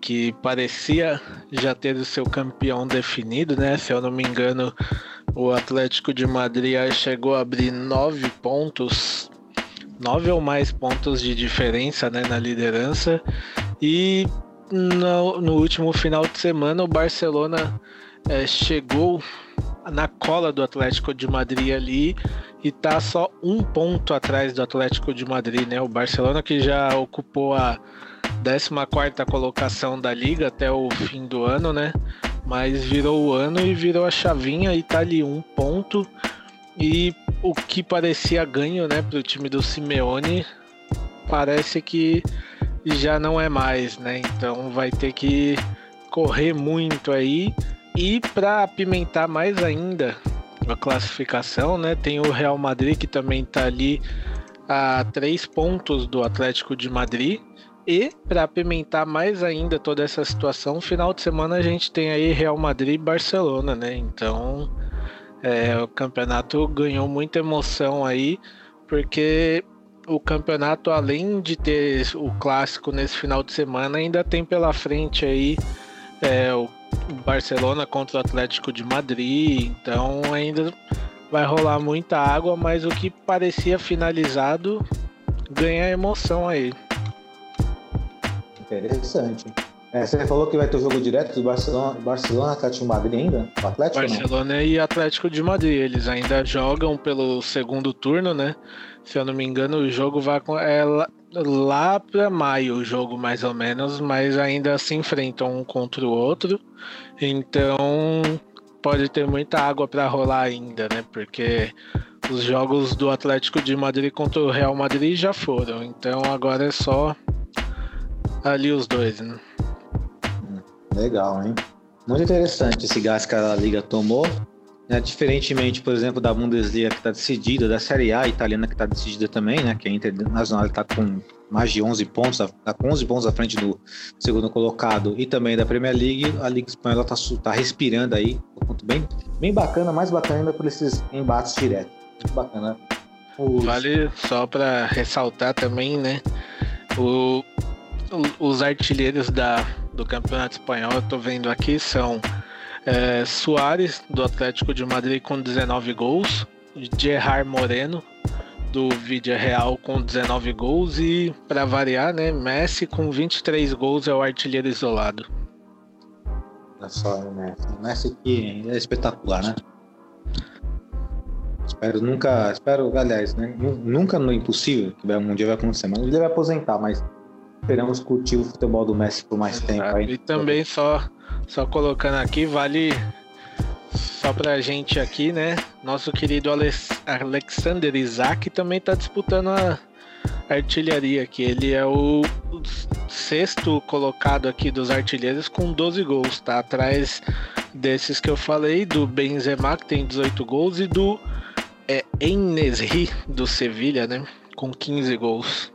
que parecia já ter o seu campeão definido, né? Se eu não me engano, o Atlético de Madrid chegou a abrir nove pontos, nove ou mais pontos de diferença né, na liderança. E no, no último final de semana o Barcelona é, chegou na cola do Atlético de Madrid ali e tá só um ponto atrás do Atlético de Madrid, né? O Barcelona que já ocupou a 14 colocação da liga até o fim do ano, né? Mas virou o ano e virou a chavinha e tá ali um ponto. E o que parecia ganho, né, para o time do Simeone, parece que já não é mais, né? Então vai ter que correr muito aí. E para apimentar mais ainda a classificação, né, tem o Real Madrid que também está ali a três pontos do Atlético de Madrid. E para apimentar mais ainda toda essa situação, final de semana a gente tem aí Real Madrid e Barcelona, né? Então é, o campeonato ganhou muita emoção aí, porque o campeonato, além de ter o clássico nesse final de semana, ainda tem pela frente aí é, o Barcelona contra o Atlético de Madrid, então ainda vai rolar muita água, mas o que parecia finalizado ganha emoção aí. Interessante. É, você falou que vai ter o jogo direto do Barcelona, Barcelona Atlético de Madrid ainda? O Atlético Barcelona não? e Atlético de Madrid. Eles ainda jogam pelo segundo turno, né? Se eu não me engano, o jogo vai é lá, para maio, o jogo mais ou menos, mas ainda se enfrentam um contra o outro. Então pode ter muita água para rolar ainda, né? Porque os jogos do Atlético de Madrid contra o Real Madrid já foram. Então agora é só ali os dois, né? Legal, hein? Muito interessante esse gás que a Liga tomou. Né? Diferentemente, por exemplo, da Bundesliga que está decidida, da Série A italiana que está decidida também, né? Que a Internacional está com mais de 11 pontos, está com 11 pontos à frente do segundo colocado e também da Premier League, a Liga Espanhola está tá respirando aí, bem, bem bacana, mais bacana ainda por esses embates diretos. Muito bacana. Os... Vale só para ressaltar também, né? O, os artilheiros da, do Campeonato Espanhol, eu tô vendo aqui, são é, Soares, do Atlético de Madrid, com 19 gols, Gerard Moreno, do Vídeo Real, com 19 gols, e, para variar, né, Messi, com 23 gols, é o artilheiro isolado. Olha só, né? Messi que é espetacular, né? Espero nunca, espero, aliás, né, nunca no impossível que um dia vai acontecer, mas ele vai aposentar, mas esperamos curtir o futebol do Messi por mais Exato. tempo. Aí. E também só, só colocando aqui, vale só pra gente aqui, né? Nosso querido Alexander Isaac também tá disputando a artilharia aqui. Ele é o sexto colocado aqui dos artilheiros com 12 gols, tá? Atrás desses que eu falei, do Benzema, que tem 18 gols, e do é, Enesri, do Sevilha, né? Com 15 gols.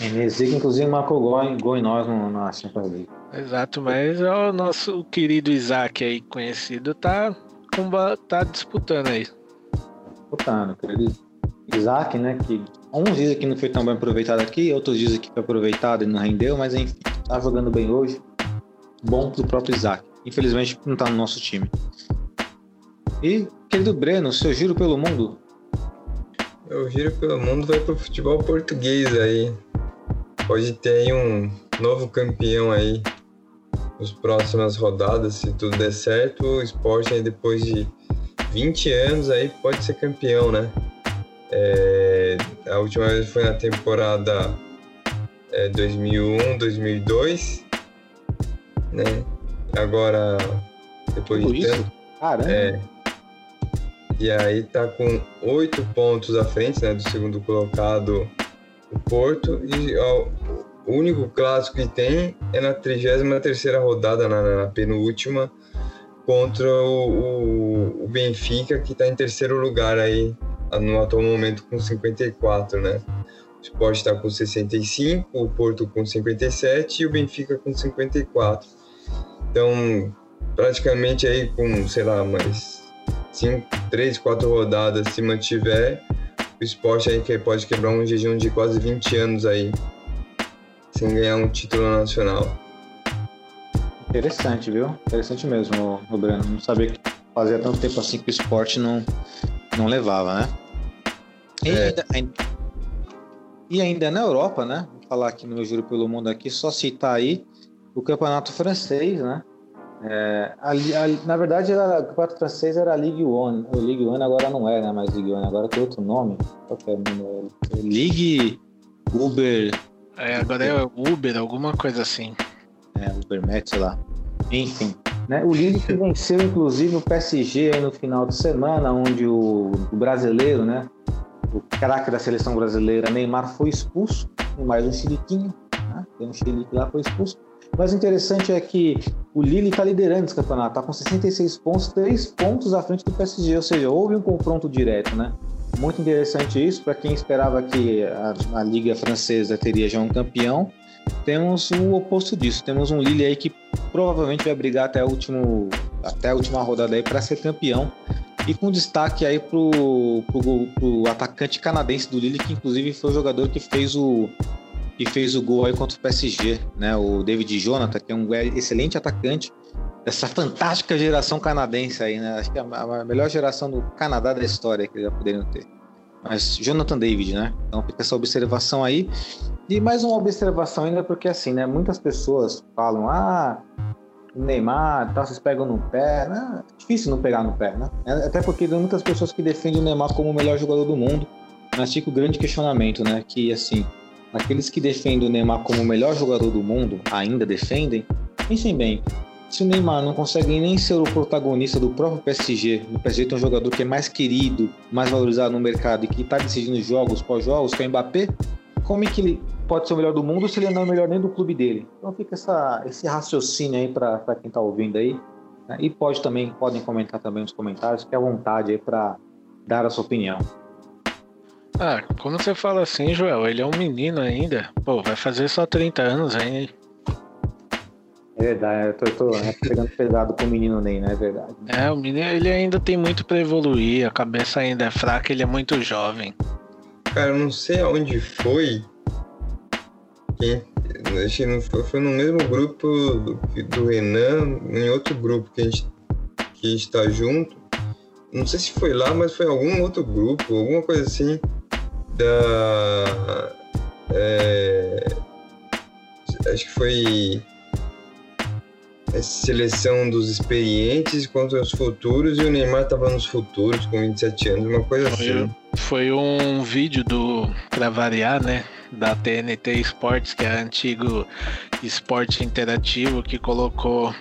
Enesri, inclusive, marcou gol em, gol em nós no, na Champions League. Exato, mas o nosso querido Isaac aí, conhecido, tá, tá disputando aí. Disputando, querido Isaac, né? Que uns dizem que não foi tão bem aproveitado aqui, outros dizem que foi aproveitado e não rendeu, mas enfim, tá jogando bem hoje. Bom pro próprio Isaac. Infelizmente não tá no nosso time. E, querido Breno, seu giro pelo mundo? Eu giro pelo mundo vai pro futebol português aí. Pode ter aí um novo campeão aí nas próximas rodadas, se tudo der certo. O esporte aí depois de 20 anos aí pode ser campeão, né? É, a última vez foi na temporada é, 2001, 2002, né? Agora, depois Tudo de isso? tanto, Caramba. é, e aí tá com oito pontos à frente, né, do segundo colocado, o Porto, e ó, o único clássico que tem é na 33ª rodada, na, na penúltima, contra o, o- o Benfica, que tá em terceiro lugar aí, no atual momento com 54, né. O Sport está com 65, o Porto com 57 e o Benfica com 54. Então, praticamente aí com, sei lá, mais cinco, três, quatro rodadas se mantiver, o esporte aí que pode quebrar um jejum de quase 20 anos aí, sem ganhar um título nacional. Interessante, viu? Interessante mesmo, o Breno. Não sabia que fazia tanto tempo assim que o esporte não, não levava, né? E, É. ainda, e ainda na Europa, né? Vou falar aqui no meu Juro pelo Mundo aqui, só citar aí o campeonato francês, né? É, a a- na verdade, era, o campeonato francês era a Ligue 1. O Ligue 1 agora não é né, mais Ligue 1, agora tem outro nome. Qual que é o nome? É Ligue Uber É, agora é Uber, alguma coisa assim. é, sei lá. Enfim. Né? O Lille que venceu, inclusive, o PSG no final de semana, onde o, o brasileiro, né? O craque da seleção brasileira, Neymar, foi expulso, mais um chiliquinho, né? Tem um chilique lá, foi expulso. Mas o interessante é que o Lille está liderando esse campeonato, está com 66 pontos, 3 pontos à frente do PSG, ou seja, houve um confronto direto, né? Muito interessante isso, para quem esperava que a, a Liga Francesa teria já um campeão, temos o oposto disso. Temos um Lille aí que provavelmente vai brigar até, último, até a última rodada aí para ser campeão. E com destaque aí pro, pro, pro atacante canadense do Lille, que inclusive foi o jogador que fez o, que fez o gol aí contra o PSG, né? O David Jonathan, que é um excelente atacante dessa fantástica geração canadense aí, né? Acho que é a melhor geração do Canadá da história que eles já poderiam ter. Mas Jonathan David, né? Então fica essa observação aí. E mais uma observação ainda, porque assim, né? Muitas pessoas falam, ah, Neymar, tal, vocês pegam no pé. Né? É difícil não pegar no pé, né? Até porque tem muitas pessoas que defendem o Neymar como o melhor jogador do mundo. Mas fica o grande questionamento, né? Que assim, aqueles que defendem o Neymar como o melhor jogador do mundo, ainda defendem, pensem bem. Se o Neymar não consegue nem ser o protagonista do próprio PSG, o PSG tem um jogador que é mais querido, mais valorizado no mercado e que está decidindo jogos pós-jogos, que é o Mbappé, como é que ele pode ser o melhor do mundo se ele não é o melhor nem do clube dele? Então fica essa, esse raciocínio aí para quem está ouvindo aí. né? E pode também, podem comentar também nos comentários, fique à vontade aí para dar a sua opinião. Ah, quando você fala assim, Joel, ele é um menino ainda. Pô, vai fazer só 30 anos ainda. É verdade, eu tô, eu tô né, pegando pesado com o menino Ney, né? É verdade. É, o menino ele ainda tem muito pra evoluir, a cabeça ainda é fraca, ele é muito jovem. Cara, eu não sei aonde foi. Quem, acho que não foi, foi no mesmo grupo do, do Renan, em outro grupo que a gente, que a gente tá junto. Não sei se foi lá, mas foi algum outro grupo, alguma coisa assim. Da. é, acho que foi. a seleção dos experientes contra os futuros e o Neymar tava nos futuros com 27 anos, uma coisa Foi, assim. foi um vídeo do, pra variar, né? Da TNT Sports, que é antigo esporte interativo, que colocou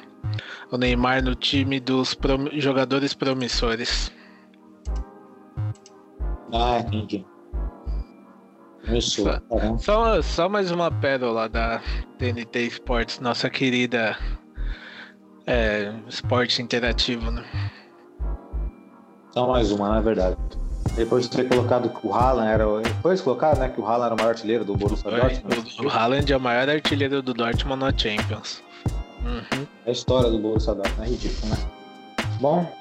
o Neymar no time dos prom- jogadores promissores. Ah, entendi. Começou. Tá. Caramba. Só, só mais uma pérola da TNT Sports, nossa querida é, esporte interativo, né? Só mais uma, na verdade. Depois de ter colocado que o Haaland era. o- Foi isso colocado, né? Que o Haaland era o maior artilheiro do Borussia Dortmund. O, o Haaland é o maior artilheiro do Dortmund na Champions. Uhum. É a história do Borussia Dortmund. É ridículo, né? Bom,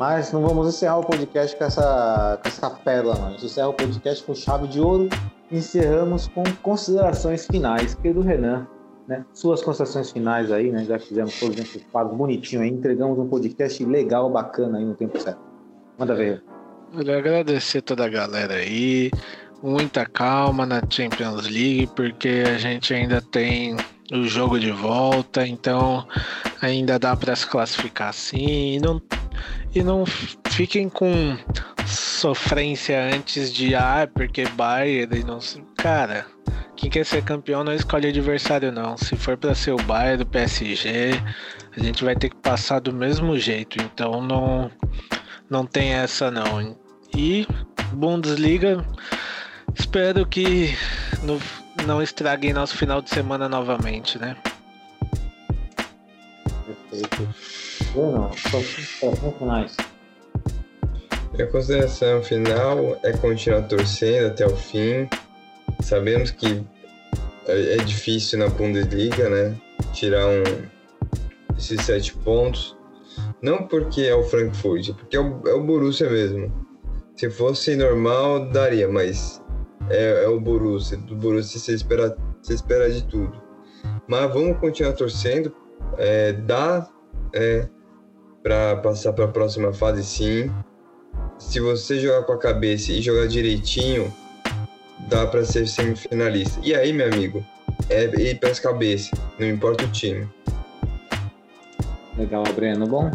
mas não vamos encerrar o podcast com essa, com essa pérola, não. A gente encerra o podcast com chave de ouro encerramos com considerações finais. Querido Renan, né? Suas considerações finais aí, né? Já fizemos todos os quadros bonitinho aí, entregamos um podcast legal, bacana aí no tempo certo. Manda ver. Queria agradecer toda a galera aí. Muita calma na Champions League, porque a gente ainda tem o jogo de volta, então ainda dá para se classificar. E não, e não fiquem com sofrência antes de ah, porque Bayern não Cara, quem quer ser campeão não escolhe adversário não. Se for para ser o Bayern do PSG, a gente vai ter que passar do mesmo jeito. Então não não tem essa não. E Bundesliga, espero que no, não estraguem nosso final de semana novamente, né? Perfeito. Bruno, considerações finais. Minha consideração final é continuar torcendo até o fim. Sabemos que é, é difícil na Bundesliga, né? Tirar um, esses sete pontos. Não porque é o Frankfurt, porque é o, é o Borussia mesmo. Se fosse normal, daria, mas é, é o Borussia. Do Borussia você espera, você espera de tudo. Mas vamos continuar torcendo. É, dá é, para passar para a próxima fase, sim. Se você jogar com a cabeça e jogar direitinho, dá para ser semifinalista. E aí, meu amigo, é ir para as cabeças, não importa o time. Legal, Breno. Bom,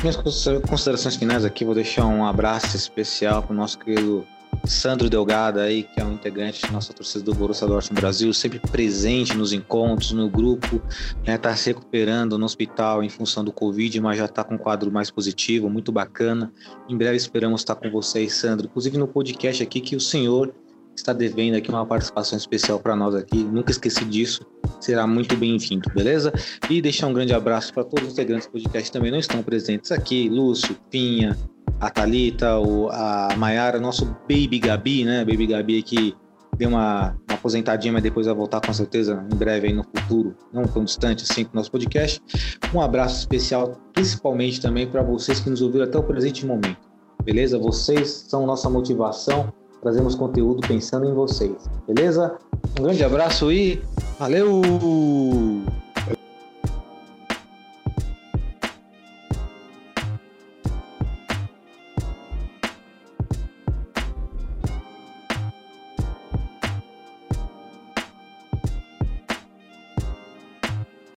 minhas considerações finais aqui, vou deixar um abraço especial para o nosso querido Sandro Delgado aí, que é um integrante da nossa torcida do Borussia Dortmund Brasil, sempre presente nos encontros, no grupo, né, tá se recuperando no hospital em função do Covid, mas já está com um quadro mais positivo, muito bacana. Em breve esperamos estar com vocês, Sandro, inclusive no podcast aqui que o senhor está devendo aqui uma participação especial para nós aqui. Nunca esqueci disso. Será muito bem-vindo, beleza? E deixar um grande abraço para todos os integrantes do podcast que também não estão presentes aqui: Lúcio, Pinha, a Thalita, o, a Maiara, nosso Baby Gabi, né? Baby Gabi que deu uma, uma, aposentadinha, mas depois vai voltar com certeza em breve aí no futuro, não tão distante assim com o nosso podcast. Um abraço especial, principalmente também para vocês que nos ouviram até o presente momento. Beleza? Vocês são nossa motivação trazemos conteúdo pensando em vocês, beleza? Um grande abraço e valeu!